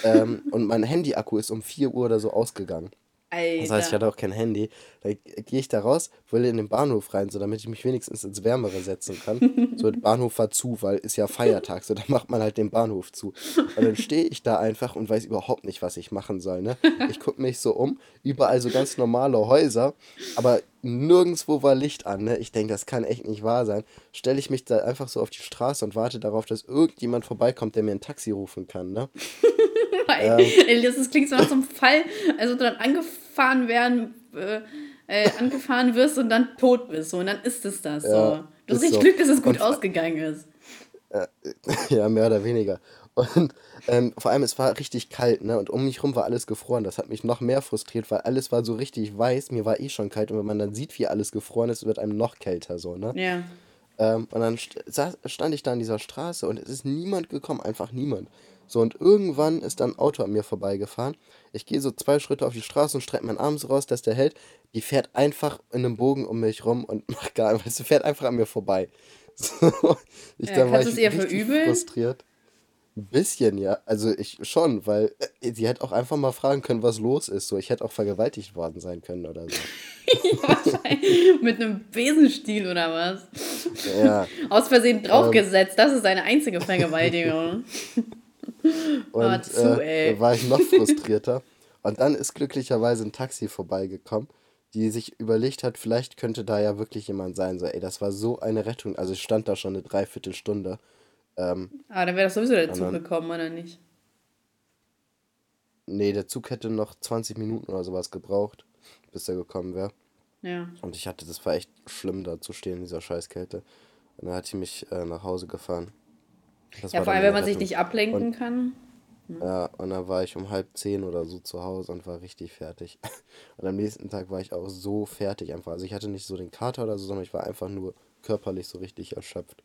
ähm, und mein Handy-Akku ist um 4 Uhr oder so ausgegangen. Alter. Das heißt, ich hatte auch kein Handy. Da gehe ich da raus, will in den Bahnhof rein, so damit ich mich wenigstens ins Wärmere setzen kann. so, der Bahnhof war zu, weil ist ja Feiertag, so da macht man halt den Bahnhof zu. Und dann stehe ich da einfach und weiß überhaupt nicht, was ich machen soll. Ne? Ich gucke mich so um, überall so ganz normale Häuser, aber nirgendwo war Licht an. Ne? Ich denke, das kann echt nicht wahr sein. Stelle ich mich da einfach so auf die Straße und warte darauf, dass irgendjemand vorbeikommt, der mir ein Taxi rufen kann. Ne? ähm, das klingt so nach so einem Fall, also dann angefahren werden, äh, äh, angefahren wirst und dann tot bist. So, und dann ist es das. Ja, so. Du hast richtig so. Glück, dass es gut und, ausgegangen ist. Äh, ja, mehr oder weniger. Und ähm, vor allem, es war richtig kalt, ne? Und um mich rum war alles gefroren. Das hat mich noch mehr frustriert, weil alles war so richtig weiß. Mir war eh schon kalt. Und wenn man dann sieht, wie alles gefroren ist, wird einem noch kälter, so, ne? Ja. Ähm, und dann st stand ich da an dieser Straße und es ist niemand gekommen, einfach niemand. So, und irgendwann ist dann ein Auto an mir vorbeigefahren. Ich gehe so zwei Schritte auf die Straße und strecke meinen Arm so raus, dass der hält. Die fährt einfach in einem Bogen um mich rum und macht gar nichts. Sie fährt einfach an mir vorbei. So, ich, ja, da war ich richtig frustriert. Ein bisschen, ja. Also ich schon, weil äh, sie hätte auch einfach mal fragen können, was los ist. So, ich hätte auch vergewaltigt worden sein können oder so. Mit einem Besenstiel oder was? Ja. Aus Versehen draufgesetzt. Ähm, das ist eine einzige Vergewaltigung. Und zu, äh, da war ich noch frustrierter. Und dann ist glücklicherweise ein Taxi vorbeigekommen, die sich überlegt hat, vielleicht könnte da ja wirklich jemand sein. So, ey, das war so eine Rettung. Also ich stand da schon eine Dreiviertelstunde. Ähm, ah, dann wäre das sowieso der Zug gekommen, oder nicht? Nee, der Zug hätte noch 20 Minuten oder sowas gebraucht, bis er gekommen wäre. Ja. Und ich hatte, das war echt schlimm, da zu stehen in dieser Scheißkälte. Und dann hat sie mich äh, nach Hause gefahren. Das ja, vor allem, wenn man sich nicht ablenken und, kann. Hm. Ja, und dann war ich um halb zehn oder so zu Hause und war richtig fertig. Und am nächsten Tag war ich auch so fertig einfach. Also ich hatte nicht so den Kater oder so, sondern ich war einfach nur körperlich so richtig erschöpft.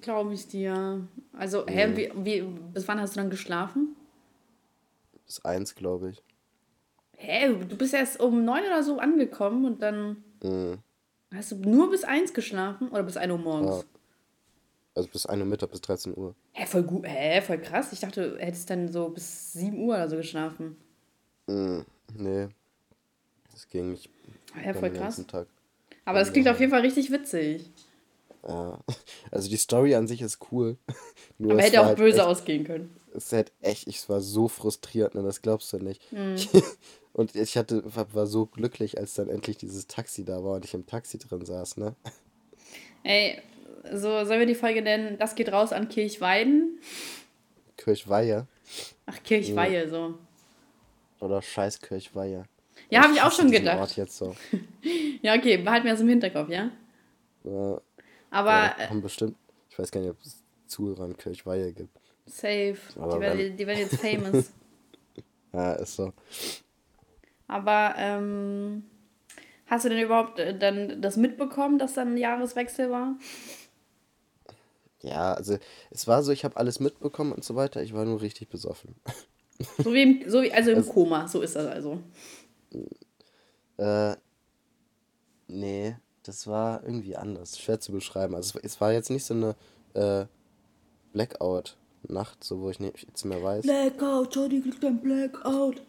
Glaube ich dir. Also, hä, mhm. wie, wie, bis wann hast du dann geschlafen? Bis eins, glaube ich. Hä, du bist erst um neun oder so angekommen und dann mhm. hast du nur bis eins geschlafen oder bis ein Uhr morgens? Ja. Also bis 1 Uhr Mittag bis 13 Uhr. Hä, voll gut, hä, voll krass. Ich dachte, du hättest dann so bis 7 Uhr oder so geschlafen. Mm, nee. Das ging nicht. Hä, voll krass. Tag. Aber das klingt auf jeden Fall richtig witzig. Ja, also die Story an sich ist cool. Nur Aber hätte auch halt böse echt, ausgehen können. Es hätte echt, ich war so frustriert, ne, das glaubst du nicht. Mhm. und ich hatte, war so glücklich, als dann endlich dieses Taxi da war und ich im Taxi drin saß, ne? Ey, so, sollen wir die Folge nennen, das geht raus an Kirchweiden? Kirchweihe. Ach, Kirchweihe, ja. so. Oder Scheiß Kirchweihe. Ja, habe ich auch schon gedacht. Ort jetzt so. ja, okay, behalten wir das im Hinterkopf, ja? Ja. Aber. Ja, äh, haben bestimmt, ich weiß gar nicht, ob es Zuhörer in Kirchweihe gibt. Safe. Aber die, werden, die werden jetzt famous. ja, ist so. Aber, ähm, Hast du denn überhaupt äh, dann das mitbekommen, dass dann ein Jahreswechsel war? Ja, also es war so, ich habe alles mitbekommen und so weiter. Ich war nur richtig besoffen. So wie, im, so wie also im also, Koma, so ist das also. Äh, nee, das war irgendwie anders. Schwer zu beschreiben. Also es, war jetzt nicht so eine äh, Blackout-Nacht, so wo ich nicht, jetzt mehr weiß. Blackout, Jody kriegt ein Blackout.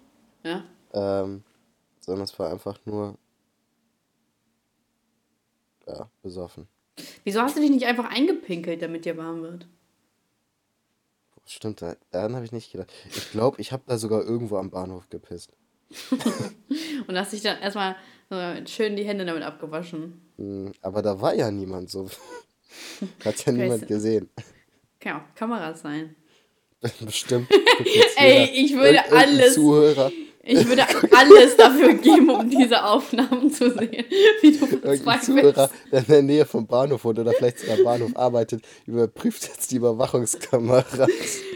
Ja. Ähm, sondern es war einfach nur ja, besoffen. Wieso hast du dich nicht einfach eingepinkelt, damit dir warm wird? Stimmt, daran habe ich nicht gedacht. Ich glaube, ich habe da sogar irgendwo am Bahnhof gepisst. und hast dich dann erstmal schön die Hände damit abgewaschen. Hm, aber da war ja niemand so. Hat ja niemand gesehen. Kann auch Kameras sein. Bestimmt. Ey, ich würde alles. Zuhörer ich würde alles dafür geben, um diese Aufnahmen zu sehen, wie du verzweifelt Zuhörer, der in der Nähe vom Bahnhof wohnt oder vielleicht sogar am Bahnhof arbeitet, überprüft jetzt die Überwachungskamera.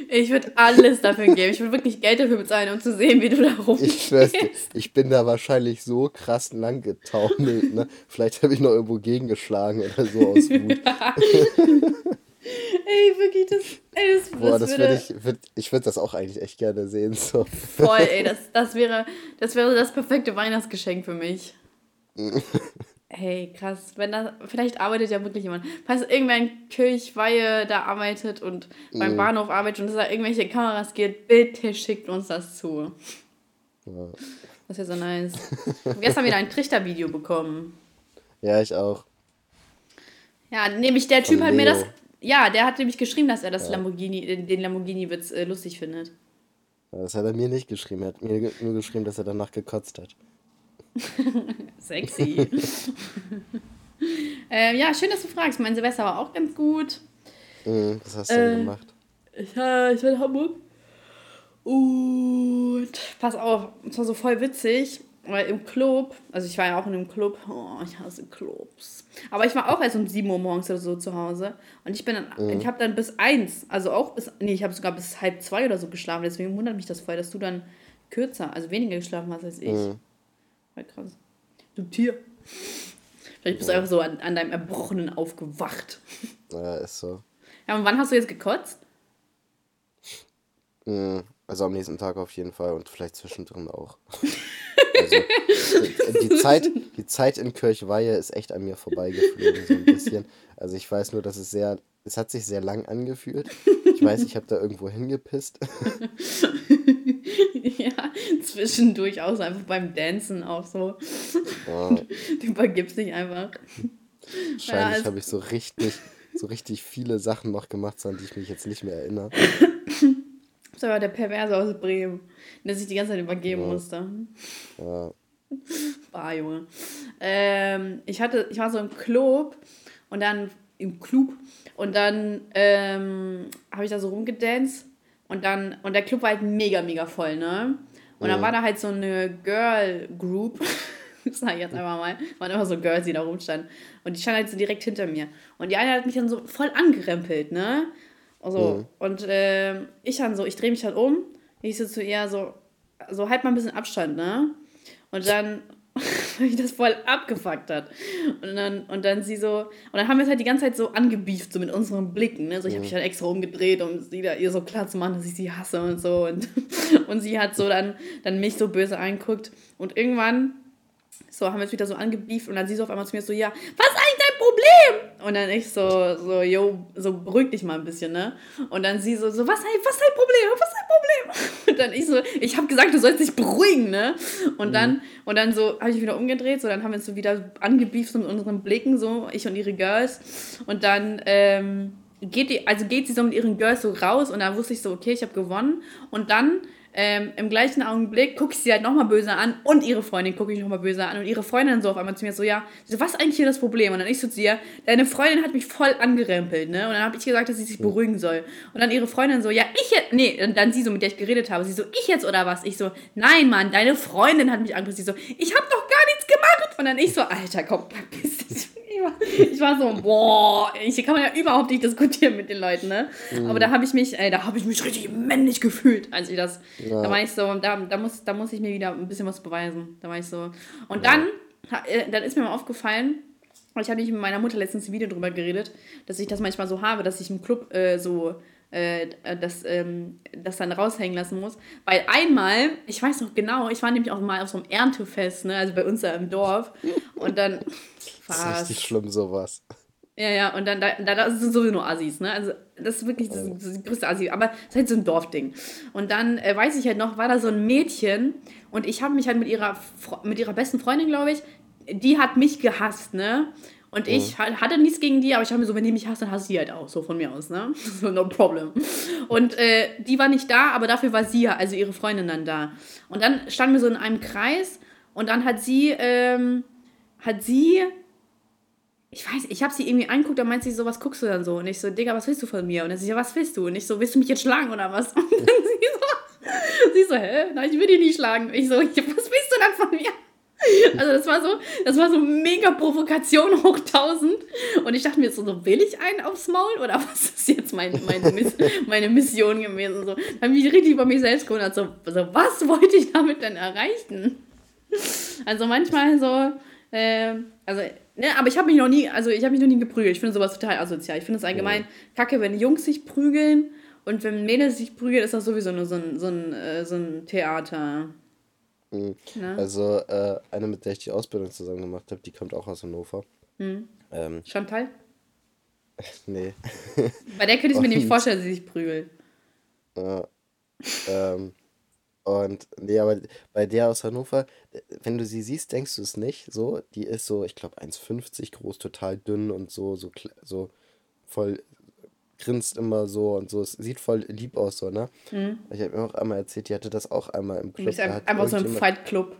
Ich würde alles dafür geben. Ich würde wirklich Geld dafür bezahlen, um zu sehen, wie du da rum. Ich schwör's dir, ich bin da wahrscheinlich so krass lang getaumelt. Ne? Vielleicht habe ich noch irgendwo gegengeschlagen oder so aus Wut. Ey, wirklich, das, ey, das, Boah, das, das würde ich, würd, ich würde das auch eigentlich echt gerne sehen. So. Voll, ey, das, das, wäre, das wäre das perfekte Weihnachtsgeschenk für mich. ey, Hey, krass. Wenn da, vielleicht arbeitet ja wirklich jemand. Falls irgendwer in Kirchweihe da arbeitet und beim mhm. Bahnhof arbeitet und es da irgendwelche Kameras gibt, bitte schickt uns das zu. Ja. Das wäre so nice. gestern wieder ein Trichtervideo bekommen. Ja, ich auch. Ja, nämlich der Typ Von hat Leo. mir das. Ja, der hat nämlich geschrieben, dass er das ja. Lamborghini, den Lamborghini-Witz äh, lustig findet. Das hat er mir nicht geschrieben. Er hat mir nur geschrieben, dass er danach gekotzt hat. Sexy. ähm, ja, schön, dass du fragst. Mein Silvester war auch ganz gut. Mhm, was hast du äh, denn gemacht? Ich, äh, ich war in Hamburg. Und pass auf, es war so voll witzig, weil im Club, also ich war ja auch in einem Club, oh, ich hasse Clubs. Aber ich war auch erst um 7 Uhr morgens oder so zu Hause. Und ich bin dann, mhm. ich habe dann bis 1, also auch bis, nee, ich habe sogar bis halb 2 oder so geschlafen. Deswegen wundert mich das voll, dass du dann kürzer, also weniger geschlafen hast als ich. Mhm. Voll krass. Du Tier. Vielleicht bist du einfach so an, an deinem Erbrochenen aufgewacht. Ja, ist so. Ja, und wann hast du jetzt gekotzt? Mhm. Also am nächsten Tag auf jeden Fall und vielleicht zwischendrin auch. also die, die, Zeit, die Zeit in Kirchweihe ist echt an mir vorbeigeflogen, so ein bisschen. Also ich weiß nur, dass es sehr, es hat sich sehr lang angefühlt. Ich weiß, ich habe da irgendwo hingepisst. ja, zwischendurch auch so einfach beim Dancen auch so. Ja. Du übergibst dich einfach. Wahrscheinlich ja, also habe ich so richtig, so richtig viele Sachen noch gemacht, an die ich mich jetzt nicht mehr erinnere. Das war der Perverse aus Bremen, der sich die ganze Zeit übergeben ja. musste. Ja. Bah, Junge. Ähm, ich, hatte, ich war so im Club und dann im Club und dann ähm, habe ich da so rumgedanced und dann und der Club war halt mega mega voll, ne? Und dann war da halt so eine Girl Group, sag ich jetzt einfach mal, waren immer so Girls, die da rumstanden und die standen halt so direkt hinter mir und die eine hat mich dann so voll angerempelt, ne? Also, mhm. Und äh, ich dann so, ich drehe mich halt um, ich so zu ihr so, so halt mal ein bisschen Abstand, ne? Und dann, weil mich das voll abgefuckt hat. Und dann, und dann sie so, und dann haben wir es halt die ganze Zeit so angebieft, so mit unseren Blicken, ne? So, ich habe mich halt extra umgedreht, um sie da ihr so klar zu machen, dass ich sie hasse und so. Und, und sie hat so dann, dann mich so böse angeguckt. Und irgendwann, so, haben wir es wieder so angebieft und dann sie so auf einmal zu mir so, ja, was eigentlich Problem? Und dann ich so, so, yo, so beruhig dich mal ein bisschen, ne? Und dann sie so, so, was, was ist dein Problem? Was ist dein Problem? Und dann ich so, ich habe gesagt, du sollst dich beruhigen, ne? Und dann, mhm. und dann so, habe ich wieder umgedreht, so, dann haben wir uns so wieder angebieft mit unseren Blicken, so, ich und ihre Girls. Und dann, ähm, geht die, also geht sie so mit ihren Girls so raus und dann wusste ich so, okay, ich habe gewonnen. Und dann ähm, im gleichen Augenblick gucke ich sie halt nochmal böse an und ihre Freundin gucke ich nochmal böse an und ihre Freundin so auf einmal zu mir so, ja, so, was ist eigentlich hier das Problem? Und dann ich so zu ihr, deine Freundin hat mich voll angerempelt, ne? Und dann habe ich gesagt, dass sie sich beruhigen soll. Und dann ihre Freundin so, ja, ich jetzt, nee, und dann sie so, mit der ich geredet habe, sie so, ich jetzt oder was? Ich so, nein, Mann, deine Freundin hat mich angerempelt. Sie so, ich habe doch gar nichts gemacht. Und dann ich so, Alter, komm, verpiss dich ich war so, boah, ich kann man ja überhaupt nicht diskutieren mit den Leuten, ne? Mhm. Aber da habe ich mich, ey, da habe ich mich richtig männlich gefühlt, als ich das, ja. da war ich so, da, da, muss, da muss ich mir wieder ein bisschen was beweisen. Da war ich so. Und ja. dann, äh, dann ist mir mal aufgefallen, ich habe nicht mit meiner Mutter letztens ein Video drüber geredet, dass ich das manchmal so habe, dass ich im Club äh, so äh, das, ähm, das dann raushängen lassen muss. Weil einmal, ich weiß noch genau, ich war nämlich auch mal auf so einem Erntefest, ne, also bei uns da im Dorf. Und dann. Das ist richtig schlimm, sowas. Ja, ja, und dann, da, da sind sowieso nur Assis, ne? Also, das ist wirklich das, das größte Assi. Aber es ist halt so ein Dorfding. Und dann äh, weiß ich halt noch, war da so ein Mädchen und ich habe mich halt mit ihrer, mit ihrer besten Freundin, glaube ich, die hat mich gehasst, ne? Und ich mhm. hatte nichts gegen die, aber ich habe mir so, wenn die mich hasst, dann hasst sie halt auch, so von mir aus, ne? So, no problem. Und äh, die war nicht da, aber dafür war sie, also ihre Freundin dann da. Und dann standen wir so in einem Kreis und dann hat sie, ähm, hat sie, ich weiß, ich habe sie irgendwie angeguckt, dann meint sie so, was guckst du dann so? Und ich so, Digga, was willst du von mir? Und dann sie, ja, was willst du? Und ich so, willst du mich jetzt schlagen oder was? Und dann sie so, sie so, hä? Nein, ich will dich nicht schlagen. Und ich so, was willst du dann von mir? Also das war so, das war so mega Provokation hoch 1000 und ich dachte mir so, so will ich einen aufs Maul oder was ist jetzt mein, meine, Miss, meine Mission gewesen? So, dann habe ich richtig über mich selbst gewundert, so, so, was wollte ich damit denn erreichen? Also manchmal so, äh, also, ne, aber ich habe mich noch nie, also ich habe mich noch nie geprügelt. Ich finde sowas total asozial. Ich finde es allgemein ja. kacke, wenn Jungs sich prügeln und wenn Mädels sich prügeln, ist das sowieso nur so ein, so ein, äh, so ein Theater. Mhm. Also äh, eine, mit der ich die Ausbildung zusammen gemacht habe, die kommt auch aus Hannover. Mhm. Ähm, Chantal? nee. Bei der könnte ich mir nämlich vorstellen, dass sie sich prügelt. Ja. ähm, und nee, aber bei der aus Hannover, wenn du sie siehst, denkst du es nicht. So, die ist so, ich glaube, 1,50 groß, total dünn und so, so, so voll grinst immer so und so. Es sieht voll lieb aus, so, ne? Mhm. Ich habe mir auch einmal erzählt, die hatte das auch einmal im Club. Ein, einfach so im Fight Club.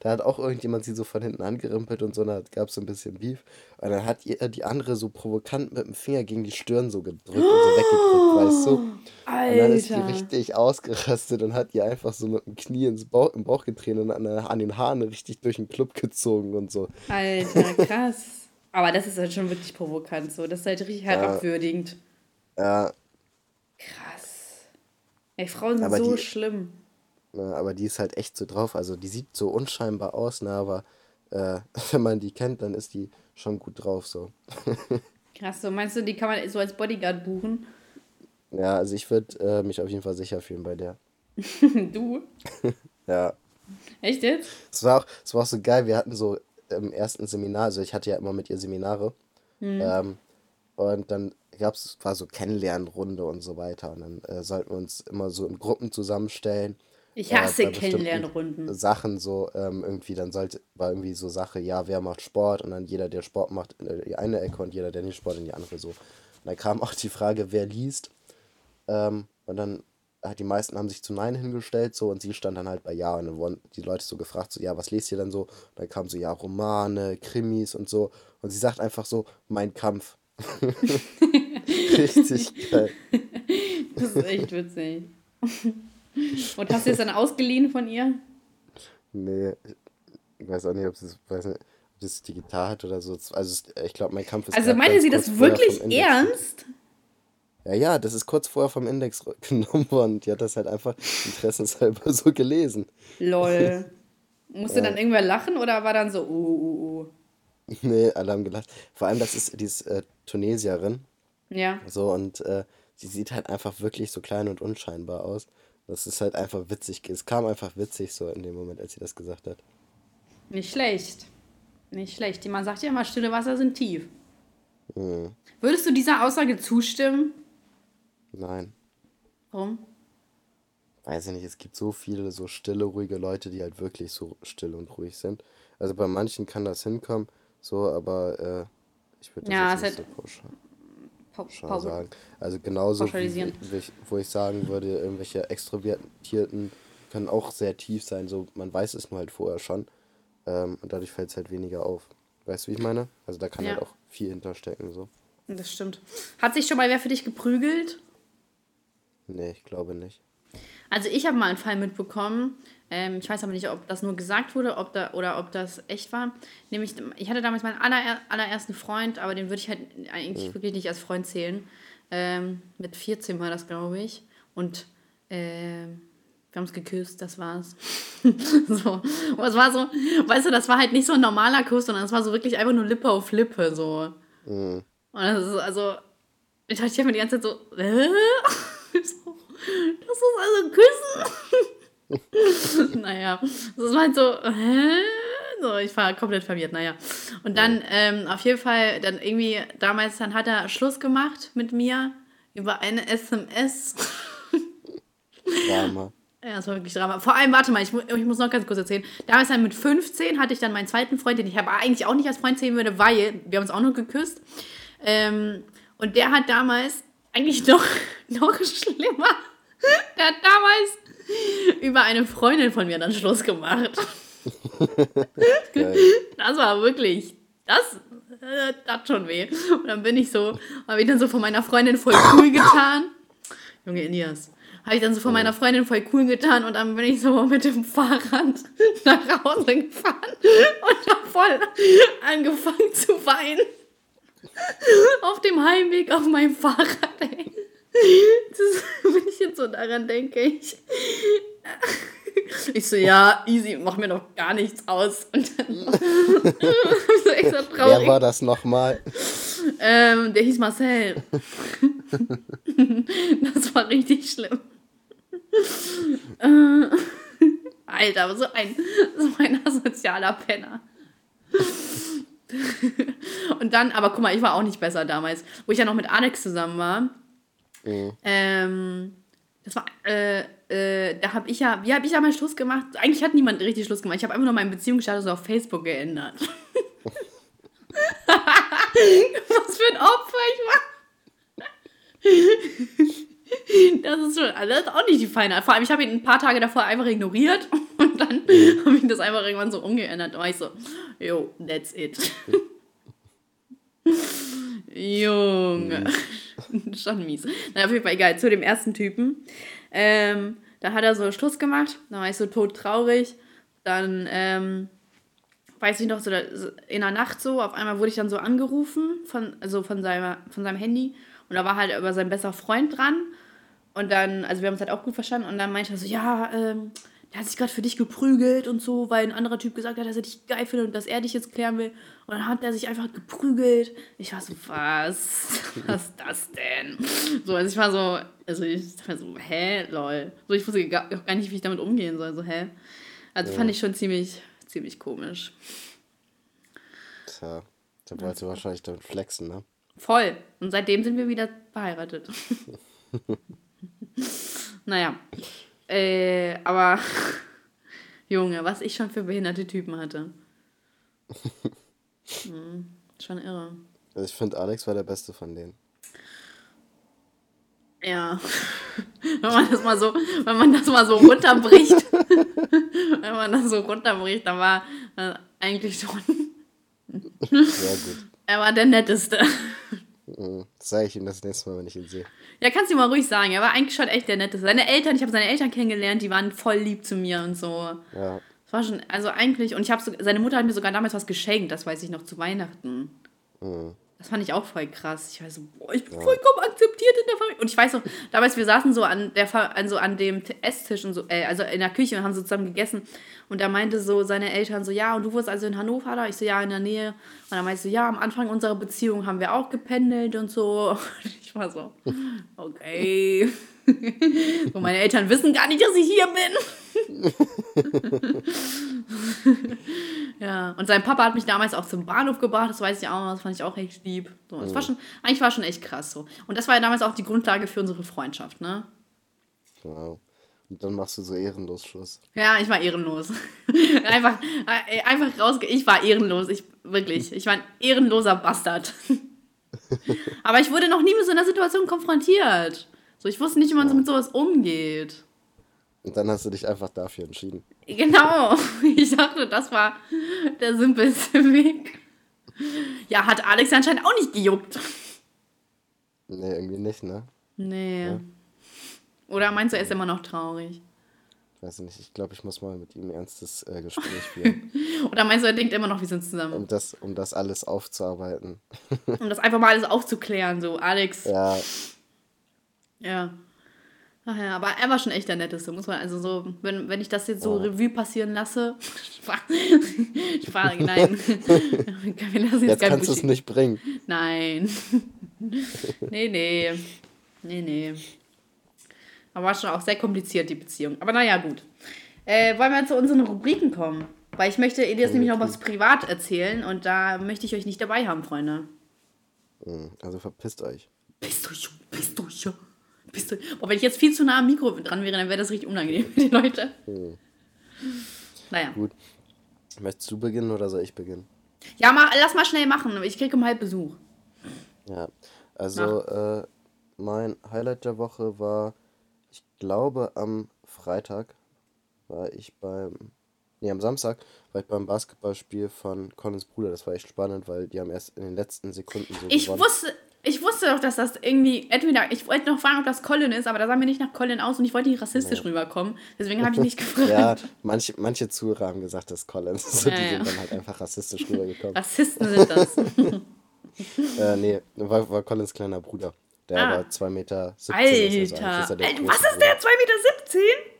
da hat auch irgendjemand sie so von hinten angerimpelt und so, da gab es so ein bisschen Beef. Und dann hat ihr die andere so provokant mit dem Finger gegen die Stirn so gedrückt und so weggedrückt, weißt du? Alter. Und dann ist die richtig ausgerastet und hat ihr einfach so mit dem Knie ins Bauch, im Bauch getreten und an, an den Haaren richtig durch den Club gezogen und so. Alter, krass. Aber das ist halt schon wirklich provokant so. Das ist halt richtig herabwürdigend. Ja. Krass. Ey, Frauen sind aber so die, schlimm. Ne, aber die ist halt echt so drauf. Also die sieht so unscheinbar aus, ne, aber äh, wenn man die kennt, dann ist die schon gut drauf so. Krass, so meinst du, die kann man so als Bodyguard buchen? Ja, also ich würde äh, mich auf jeden Fall sicher fühlen bei der. du? ja. Echt jetzt? Es war, auch, es war auch so geil, wir hatten so im ersten Seminar, also ich hatte ja immer mit ihr Seminare. Mhm. Ähm, und dann gab es, war so Kennenlernrunde und so weiter. Und dann äh, sollten wir uns immer so in Gruppen zusammenstellen. Ich hasse äh, Kennenlernrunden. Sachen so, ähm, irgendwie, dann sollte, war irgendwie so Sache, ja, wer macht Sport? Und dann jeder, der Sport macht, in die eine Ecke und jeder, der nicht Sport, in die andere so. Und dann kam auch die Frage, wer liest. Ähm, und dann die meisten haben sich zu Nein hingestellt, so, und sie stand dann halt bei Ja. Und dann wurden die Leute so gefragt, so, ja, was lest ihr denn so? Und dann kamen so, ja, Romane, Krimis und so. Und sie sagt einfach so, mein Kampf. Richtig geil. Das ist echt witzig. Und hast du es dann ausgeliehen von ihr? Nee, ich weiß auch nicht, ob sie es, ob digital hat oder so. Also ich glaube, mein Kampf ist. Also meinte sie das wirklich ernst? Ja, ja, das ist kurz vorher vom Index genommen worden. Die hat das halt einfach interessenshalber so gelesen. Lol. Musste ja. dann irgendwer lachen oder war dann so, uh, uh, uh? Nee, alle haben gelacht. Vor allem, das ist, die ist äh, Tunesierin. Ja. So, und äh, sie sieht halt einfach wirklich so klein und unscheinbar aus. Das ist halt einfach witzig. Es kam einfach witzig so in dem Moment, als sie das gesagt hat. Nicht schlecht. Nicht schlecht. Man sagt ja immer, stille Wasser sind tief. Mhm. Würdest du dieser Aussage zustimmen? Nein. Warum? Weiß ich nicht, es gibt so viele so stille, ruhige Leute, die halt wirklich so still und ruhig sind. Also bei manchen kann das hinkommen, so, aber äh, ich würde das ja, jetzt nicht halt so pauschal, pauschal sagen. Also genauso, wie, wie, wo ich sagen würde, irgendwelche Extrovertierten können auch sehr tief sein, so man weiß es nur halt vorher schon. Ähm, und dadurch fällt es halt weniger auf. Weißt du, wie ich meine? Also da kann ja. halt auch viel hinterstecken, so. Das stimmt. Hat sich schon mal wer für dich geprügelt? Nee, ich glaube nicht. Also ich habe mal einen Fall mitbekommen. Ähm, ich weiß aber nicht, ob das nur gesagt wurde ob da, oder ob das echt war. Nämlich, ich hatte damals meinen aller, allerersten Freund, aber den würde ich halt eigentlich mhm. wirklich nicht als Freund zählen. Ähm, mit 14 war das, glaube ich. Und äh, wir haben es geküsst, das war's. so. Und es war so, weißt du, das war halt nicht so ein normaler Kuss, sondern es war so wirklich einfach nur Lippe auf Lippe. So. Mhm. Und das ist also, ich dachte, ich habe mir die ganze Zeit so, äh? So, das ist also Küssen. naja, das ist halt so, hä? So, ich war komplett verwirrt, naja. Und dann, ähm, auf jeden Fall, dann irgendwie, damals, dann hat er Schluss gemacht mit mir über eine SMS. Drama. Ja, das war wirklich Drama. Vor allem, warte mal, ich, ich muss noch ganz kurz erzählen. Damals dann mit 15 hatte ich dann meinen zweiten Freund, den ich aber eigentlich auch nicht als Freund sehen würde, weil wir haben uns auch nur geküsst. Ähm, und der hat damals eigentlich noch, noch schlimmer. Der hat damals über eine Freundin von mir dann Schluss gemacht. das war wirklich, das äh, tat schon weh. Und dann bin ich so, habe ich dann so von meiner Freundin voll cool getan. Junge Elias. Habe ich dann so von meiner Freundin voll cool getan und dann bin ich so mit dem Fahrrad nach Hause gefahren und habe voll angefangen zu weinen. Auf dem Heimweg auf meinem Fahrrad, ey. Das, wenn ich jetzt so daran denke, ich. Ich so, ja, easy, mach mir doch gar nichts aus. Und dann so extra traurig. Wer war das nochmal? Ähm, der hieß Marcel. das war richtig schlimm. Äh, Alter, so ein, so ein asozialer Penner. und dann, aber guck mal, ich war auch nicht besser damals. Wo ich ja noch mit Alex zusammen war. Mhm. Ähm, das war, äh, äh, da habe ich ja, wie habe ich ja mal Schluss gemacht? Eigentlich hat niemand richtig Schluss gemacht. Ich habe einfach nur meinen Beziehungsstatus auf Facebook geändert. Was für ein Opfer ich war. Das ist schon, das ist auch nicht die feine. Vor allem, ich habe ihn ein paar Tage davor einfach ignoriert und dann habe ich das einfach irgendwann so umgeändert. Da war ich so, yo, that's it. Junge. schon mies. Na, auf jeden Fall egal. Zu dem ersten Typen. Ähm, da hat er so Schluss gemacht. Da war ich so todtraurig. Dann, ähm, weiß ich noch, so in der Nacht so, auf einmal wurde ich dann so angerufen von, also von, seiner, von seinem Handy. Und da war halt über sein bester Freund dran. Und dann, also wir haben uns halt auch gut verstanden. Und dann meinte er so, ja, ähm, der hat sich gerade für dich geprügelt und so, weil ein anderer Typ gesagt hat, dass er dich geil findet und dass er dich jetzt klären will. Und dann hat er sich einfach geprügelt. Ich war so, was? Was ist das denn? So, also ich war so, also ich war so, hä, lol. So, ich wusste gar, gar nicht, wie ich damit umgehen soll. So, hä? Also ja. fand ich schon ziemlich, ziemlich komisch. Tja, da wollte wahrscheinlich damit flexen, ne? Voll. Und seitdem sind wir wieder verheiratet. naja. Äh, aber Junge, was ich schon für behinderte Typen hatte. Hm, schon irre. Also ich finde, Alex war der Beste von denen. Ja. wenn man das mal so, wenn man das mal so runterbricht, wenn man das so runterbricht, dann war äh, eigentlich schon. Sehr gut. Er war der Netteste. Mhm. Das sage ich ihm das nächste Mal, wenn ich ihn sehe. Ja, kannst du mal ruhig sagen. Er war eigentlich schon echt der Netteste. Seine Eltern, ich habe seine Eltern kennengelernt, die waren voll lieb zu mir und so. Ja. Das war schon, also eigentlich, und ich habe so, seine Mutter hat mir sogar damals was geschenkt, das weiß ich noch, zu Weihnachten. Mhm. Das fand ich auch voll krass. Ich war so, boah, ich bin ja. vollkommen akzeptiert in der Familie. Und ich weiß noch, damals, wir saßen so an, der, an, so an dem Esstisch und so, äh, also in der Küche und haben so zusammen gegessen. Und da meinte so seine Eltern so, ja, und du wurdest also in Hannover da? Ich so, ja, in der Nähe. Und dann meinte so, ja, am Anfang unserer Beziehung haben wir auch gependelt und so. Und ich war so, okay. so, meine Eltern wissen gar nicht, dass ich hier bin. ja, und sein Papa hat mich damals auch zum Bahnhof gebracht, das weiß ich auch das fand ich auch echt lieb. So, das war schon, eigentlich war schon echt krass so. Und das war ja damals auch die Grundlage für unsere Freundschaft, ne? Wow. Und dann machst du so ehrenlos Schluss. Ja, ich war ehrenlos. einfach, äh, einfach rausge... Ich war ehrenlos, ich, wirklich. Ich war ein ehrenloser Bastard. Aber ich wurde noch nie mit so einer Situation konfrontiert. So, ich wusste nicht, wie man so mit sowas umgeht. Und dann hast du dich einfach dafür entschieden. Genau. Ich dachte, das war der simpelste Weg. Ja, hat Alex anscheinend auch nicht gejuckt. Nee, irgendwie nicht, ne? Nee. Ja. Oder meinst du, er ist immer noch traurig? Ich weiß nicht, ich glaube, ich muss mal mit ihm ein ernstes äh, Gespräch führen. Oder meinst du, er denkt immer noch, wir sind zusammen? Um das, um das alles aufzuarbeiten. um das einfach mal alles aufzuklären, so, Alex. Ja, ja. Ach ja, aber er war schon echt der Netteste, muss man, also so, wenn, wenn ich das jetzt so oh. Revue passieren lasse, ich fahre, nein. jetzt, jetzt kannst du es nicht bringen. Nein. nee, nee. Nee, nee. Aber war schon auch sehr kompliziert, die Beziehung. Aber naja, gut. Äh, wollen wir zu unseren Rubriken kommen? Weil ich möchte Elias nämlich noch was privat erzählen und da möchte ich euch nicht dabei haben, Freunde. Hm, also verpisst euch. Pisst euch, pisst euch. Bist du, boah, wenn ich jetzt viel zu nah am Mikro dran wäre, dann wäre das richtig unangenehm für die Leute. Hm. Naja. Gut. Möchtest du beginnen oder soll ich beginnen? Ja, mach, lass mal schnell machen. Ich kriege um halb Besuch. Ja, also äh, mein Highlight der Woche war, ich glaube am Freitag war ich beim, nee am Samstag war ich beim Basketballspiel von Collins Bruder. Das war echt spannend, weil die haben erst in den letzten Sekunden so Ich gewonnen. wusste, ich wusste doch, dass das irgendwie, entweder, ich wollte noch fragen, ob das Colin ist, aber da sah mir nicht nach Colin aus und ich wollte nicht rassistisch ja. rüberkommen. Deswegen habe ich nicht gefragt. Ja, manche, manche Zuhörer haben gesagt, das ist Colin. So, ja, die ja. sind dann halt einfach rassistisch rübergekommen. Rassisten sind das. äh, nee, war, war Collins kleiner Bruder. Der ah. war 2,17 Meter. Alter! Ist, also Alter was ist der? 2,17 Meter?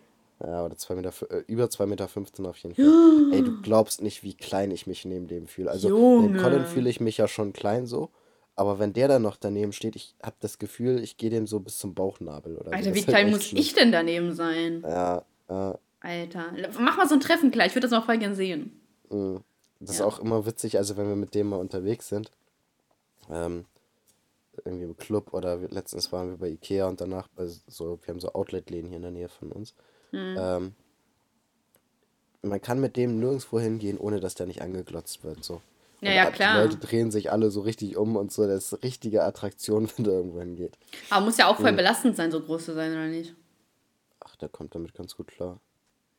Ja, oder zwei Meter, äh, über 2,15 Meter auf jeden Fall. Ey, du glaubst nicht, wie klein ich mich neben dem fühle. Also, Junge. neben Colin fühle ich mich ja schon klein so. Aber wenn der dann noch daneben steht, ich habe das Gefühl, ich gehe dem so bis zum Bauchnabel oder Alter, so. wie klein muss ich denn daneben sein? Ja, äh, Alter. Mach mal so ein Treffen gleich, ich würde das auch voll gern sehen. Mhm. Das ja. ist auch immer witzig, also wenn wir mit dem mal unterwegs sind. Ähm, irgendwie im Club oder letztens waren wir bei Ikea und danach bei so, wir haben so Outlet-Läden hier in der Nähe von uns. Mhm. Ähm, man kann mit dem nirgendwo hingehen, ohne dass der nicht angeglotzt wird. So. Ja, ja, klar. Die Leute drehen sich alle so richtig um und so. Das ist richtige Attraktion, wenn der irgendwo hingeht. Aber muss ja auch voll ja. belastend sein, so groß zu sein, oder nicht? Ach, der kommt damit ganz gut klar.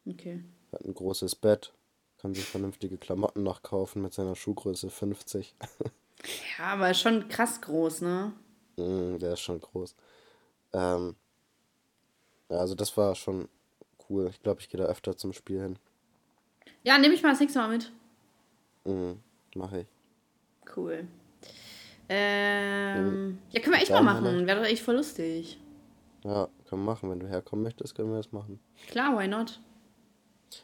Okay. Hat ein großes Bett, kann sich vernünftige Klamotten noch kaufen mit seiner Schuhgröße 50. ja, aber schon krass groß, ne? Mm, der ist schon groß. Ähm, ja, also das war schon cool. Ich glaube, ich gehe da öfter zum Spiel hin. Ja, nehme ich mal das nächste Mal mit. Mhm, mache ich. Cool. Ähm, ja, können wir echt mal machen. Wäre doch echt voll lustig. Ja, können wir machen. Wenn du herkommen möchtest, können wir das machen. Klar, why not?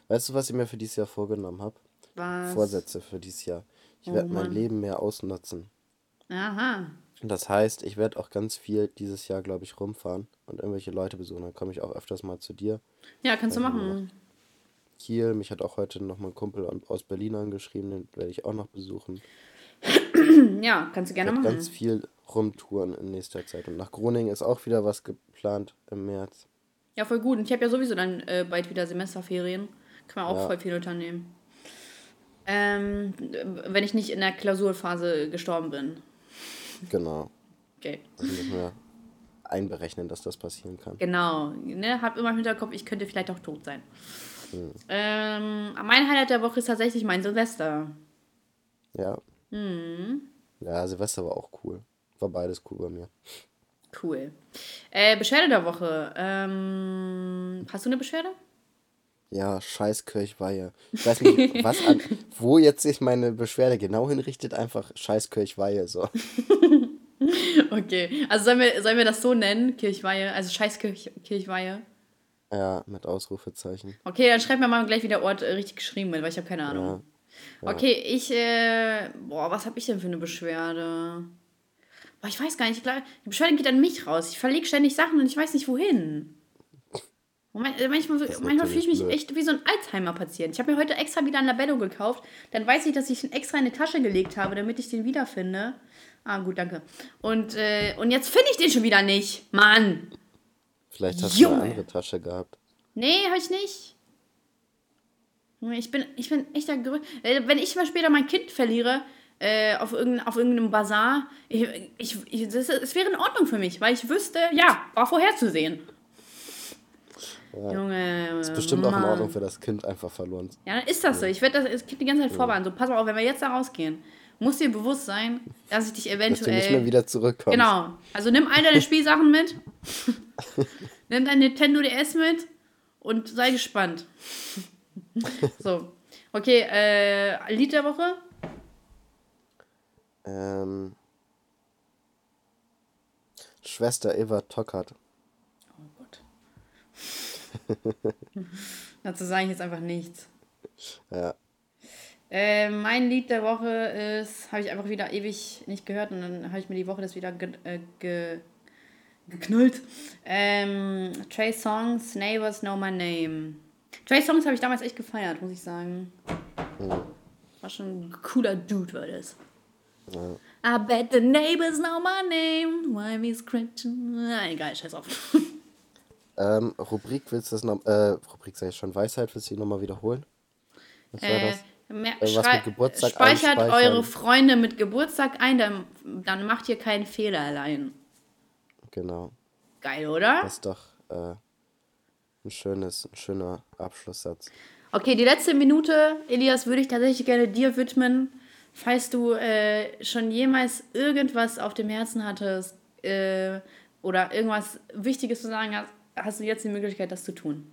Weißt du, was ich mir für dieses Jahr vorgenommen habe? Was? Vorsätze für dieses Jahr. Ich oh, werde mein Leben mehr ausnutzen. Aha. Das heißt, ich werde auch ganz viel dieses Jahr, glaube ich, rumfahren und irgendwelche Leute besuchen. Dann komme ich auch öfters mal zu dir. Ja, kannst du machen. Kiel. Mich hat auch heute noch mal ein Kumpel aus Berlin angeschrieben, den werde ich auch noch besuchen. ja, kannst du gerne machen. Ganz viel rumtouren in nächster Zeit. Und nach Groningen ist auch wieder was geplant im März. Ja, voll gut. Und ich habe ja sowieso dann äh, bald wieder Semesterferien. Kann man auch ja. voll viel unternehmen. Ähm, wenn ich nicht in der Klausurphase gestorben bin. Genau. Okay. Also müssen wir einberechnen, dass das passieren kann. Genau. Ne, hab immer im Hinterkopf, ich könnte vielleicht auch tot sein. Hm. Ähm, mein Highlight der Woche ist tatsächlich mein Silvester. Ja. Hm. Ja, Silvester war auch cool. War beides cool bei mir. Cool. Äh, Beschwerde der Woche. Ähm, hast du eine Beschwerde? Ja, scheiß Kirchweihe. Ich weiß nicht, was an, wo jetzt sich meine Beschwerde genau hinrichtet, einfach scheiß Kirchweihe, so. okay, also sollen wir, sollen wir das so nennen, Kirchweihe, also scheiß Kirch, Kirchweihe? Ja, mit Ausrufezeichen. Okay, dann schreib mir mal gleich, wie der Ort äh, richtig geschrieben wird, weil ich habe keine Ahnung. Ja. Ja. Okay, ich, äh, boah, was habe ich denn für eine Beschwerde? Boah, ich weiß gar nicht, ich glaub, die Beschwerde geht an mich raus. Ich verlege ständig Sachen und ich weiß nicht, wohin. Äh, manchmal, manchmal fühle ich mich blöd. echt wie so ein Alzheimer-Patient. Ich habe mir heute extra wieder ein Labello gekauft. Dann weiß ich, dass ich ihn extra in eine Tasche gelegt habe, damit ich den wiederfinde. Ah, gut, danke. Und, äh, und jetzt finde ich den schon wieder nicht. Mann! Vielleicht hast Junge. du eine andere Tasche gehabt. Nee, habe ich nicht. Ich bin, ich bin echt der Größte. Äh, wenn ich mal später mein Kind verliere, äh, auf, irgendein, auf irgendeinem Bazar, ich, ich, ich, das, es wäre in Ordnung für mich, weil ich wüsste, ja, war vorherzusehen. Ja. Junge. Ist bestimmt Mann. auch in Ordnung für das Kind einfach verloren. Ja, dann ist das so. Ich werde das Kind die ganze Zeit vorwarnen. So, pass mal auf, wenn wir jetzt da rausgehen, muss dir bewusst sein, dass ich dich eventuell. Dass du nicht mehr wieder zurückkommst. Genau. Also nimm all deine Spielsachen mit. nimm dein Nintendo DS mit und sei gespannt. so. Okay, äh, Lied der Woche? Ähm. Schwester Eva Tockert. Dazu sage ich jetzt einfach nichts. Ja. Äh, mein Lied der Woche ist, habe ich einfach wieder ewig nicht gehört und dann habe ich mir die Woche das wieder ge, äh, ge, geknüllt. Ähm, Trey Songs, Neighbors Know My Name. Trey Songs habe ich damals echt gefeiert, muss ich sagen. Ja. War schon ein cooler Dude, war das. Ja. I bet the neighbors know my name. Why me scratching? Egal, scheiß auf. Ähm, Rubrik willst du das noch, äh, Rubrik sag ich schon, Weisheit, willst du die nochmal wiederholen? Was war äh, das? Was mit Geburtstag Speichert eure Freunde mit Geburtstag ein, dann, dann macht ihr keinen Fehler allein. Genau. Geil, oder? Das ist doch äh, ein, schönes, ein schöner Abschlusssatz. Okay, die letzte Minute, Elias, würde ich tatsächlich gerne dir widmen. Falls du äh, schon jemals irgendwas auf dem Herzen hattest äh, oder irgendwas Wichtiges zu sagen hast, hast du jetzt die Möglichkeit, das zu tun.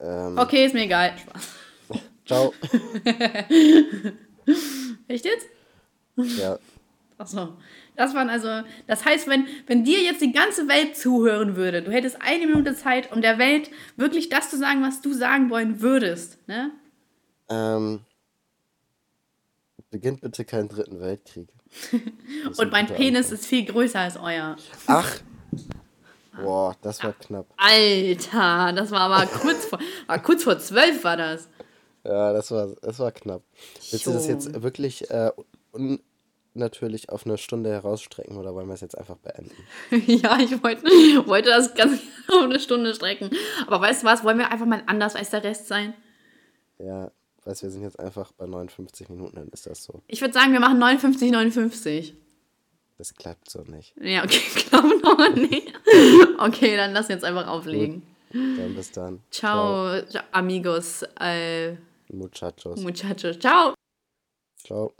Ähm, okay, ist mir egal. Spaß. Ciao. Echt jetzt? Ja. Achso. Das waren also, das heißt, wenn, wenn dir jetzt die ganze Welt zuhören würde, du hättest eine Minute Zeit, um der Welt wirklich das zu sagen, was du sagen wollen würdest, ne? Ähm, beginnt bitte keinen dritten Weltkrieg. Und mein Penis ist viel größer als euer. Ach, Boah, das war knapp. Alter, das war aber kurz vor, war kurz vor zwölf war das. Ja, das war, das war knapp. Willst du das jetzt wirklich äh, unnatürlich auf eine Stunde herausstrecken oder wollen wir es jetzt einfach beenden? ja, ich wollte, wollte das ganz auf eine Stunde strecken. Aber weißt du was, wollen wir einfach mal anders als der Rest sein? Ja, weißt du, wir sind jetzt einfach bei 59 Minuten, dann ist das so. Ich würde sagen, wir machen 59, 59. Das klappt so nicht. Ja, okay, klappt noch nicht. Okay, dann lass jetzt einfach auflegen. Gut. Dann bis dann. Ciao, Ciao. amigos. Äh, Muchachos. Muchachos. Ciao. Ciao.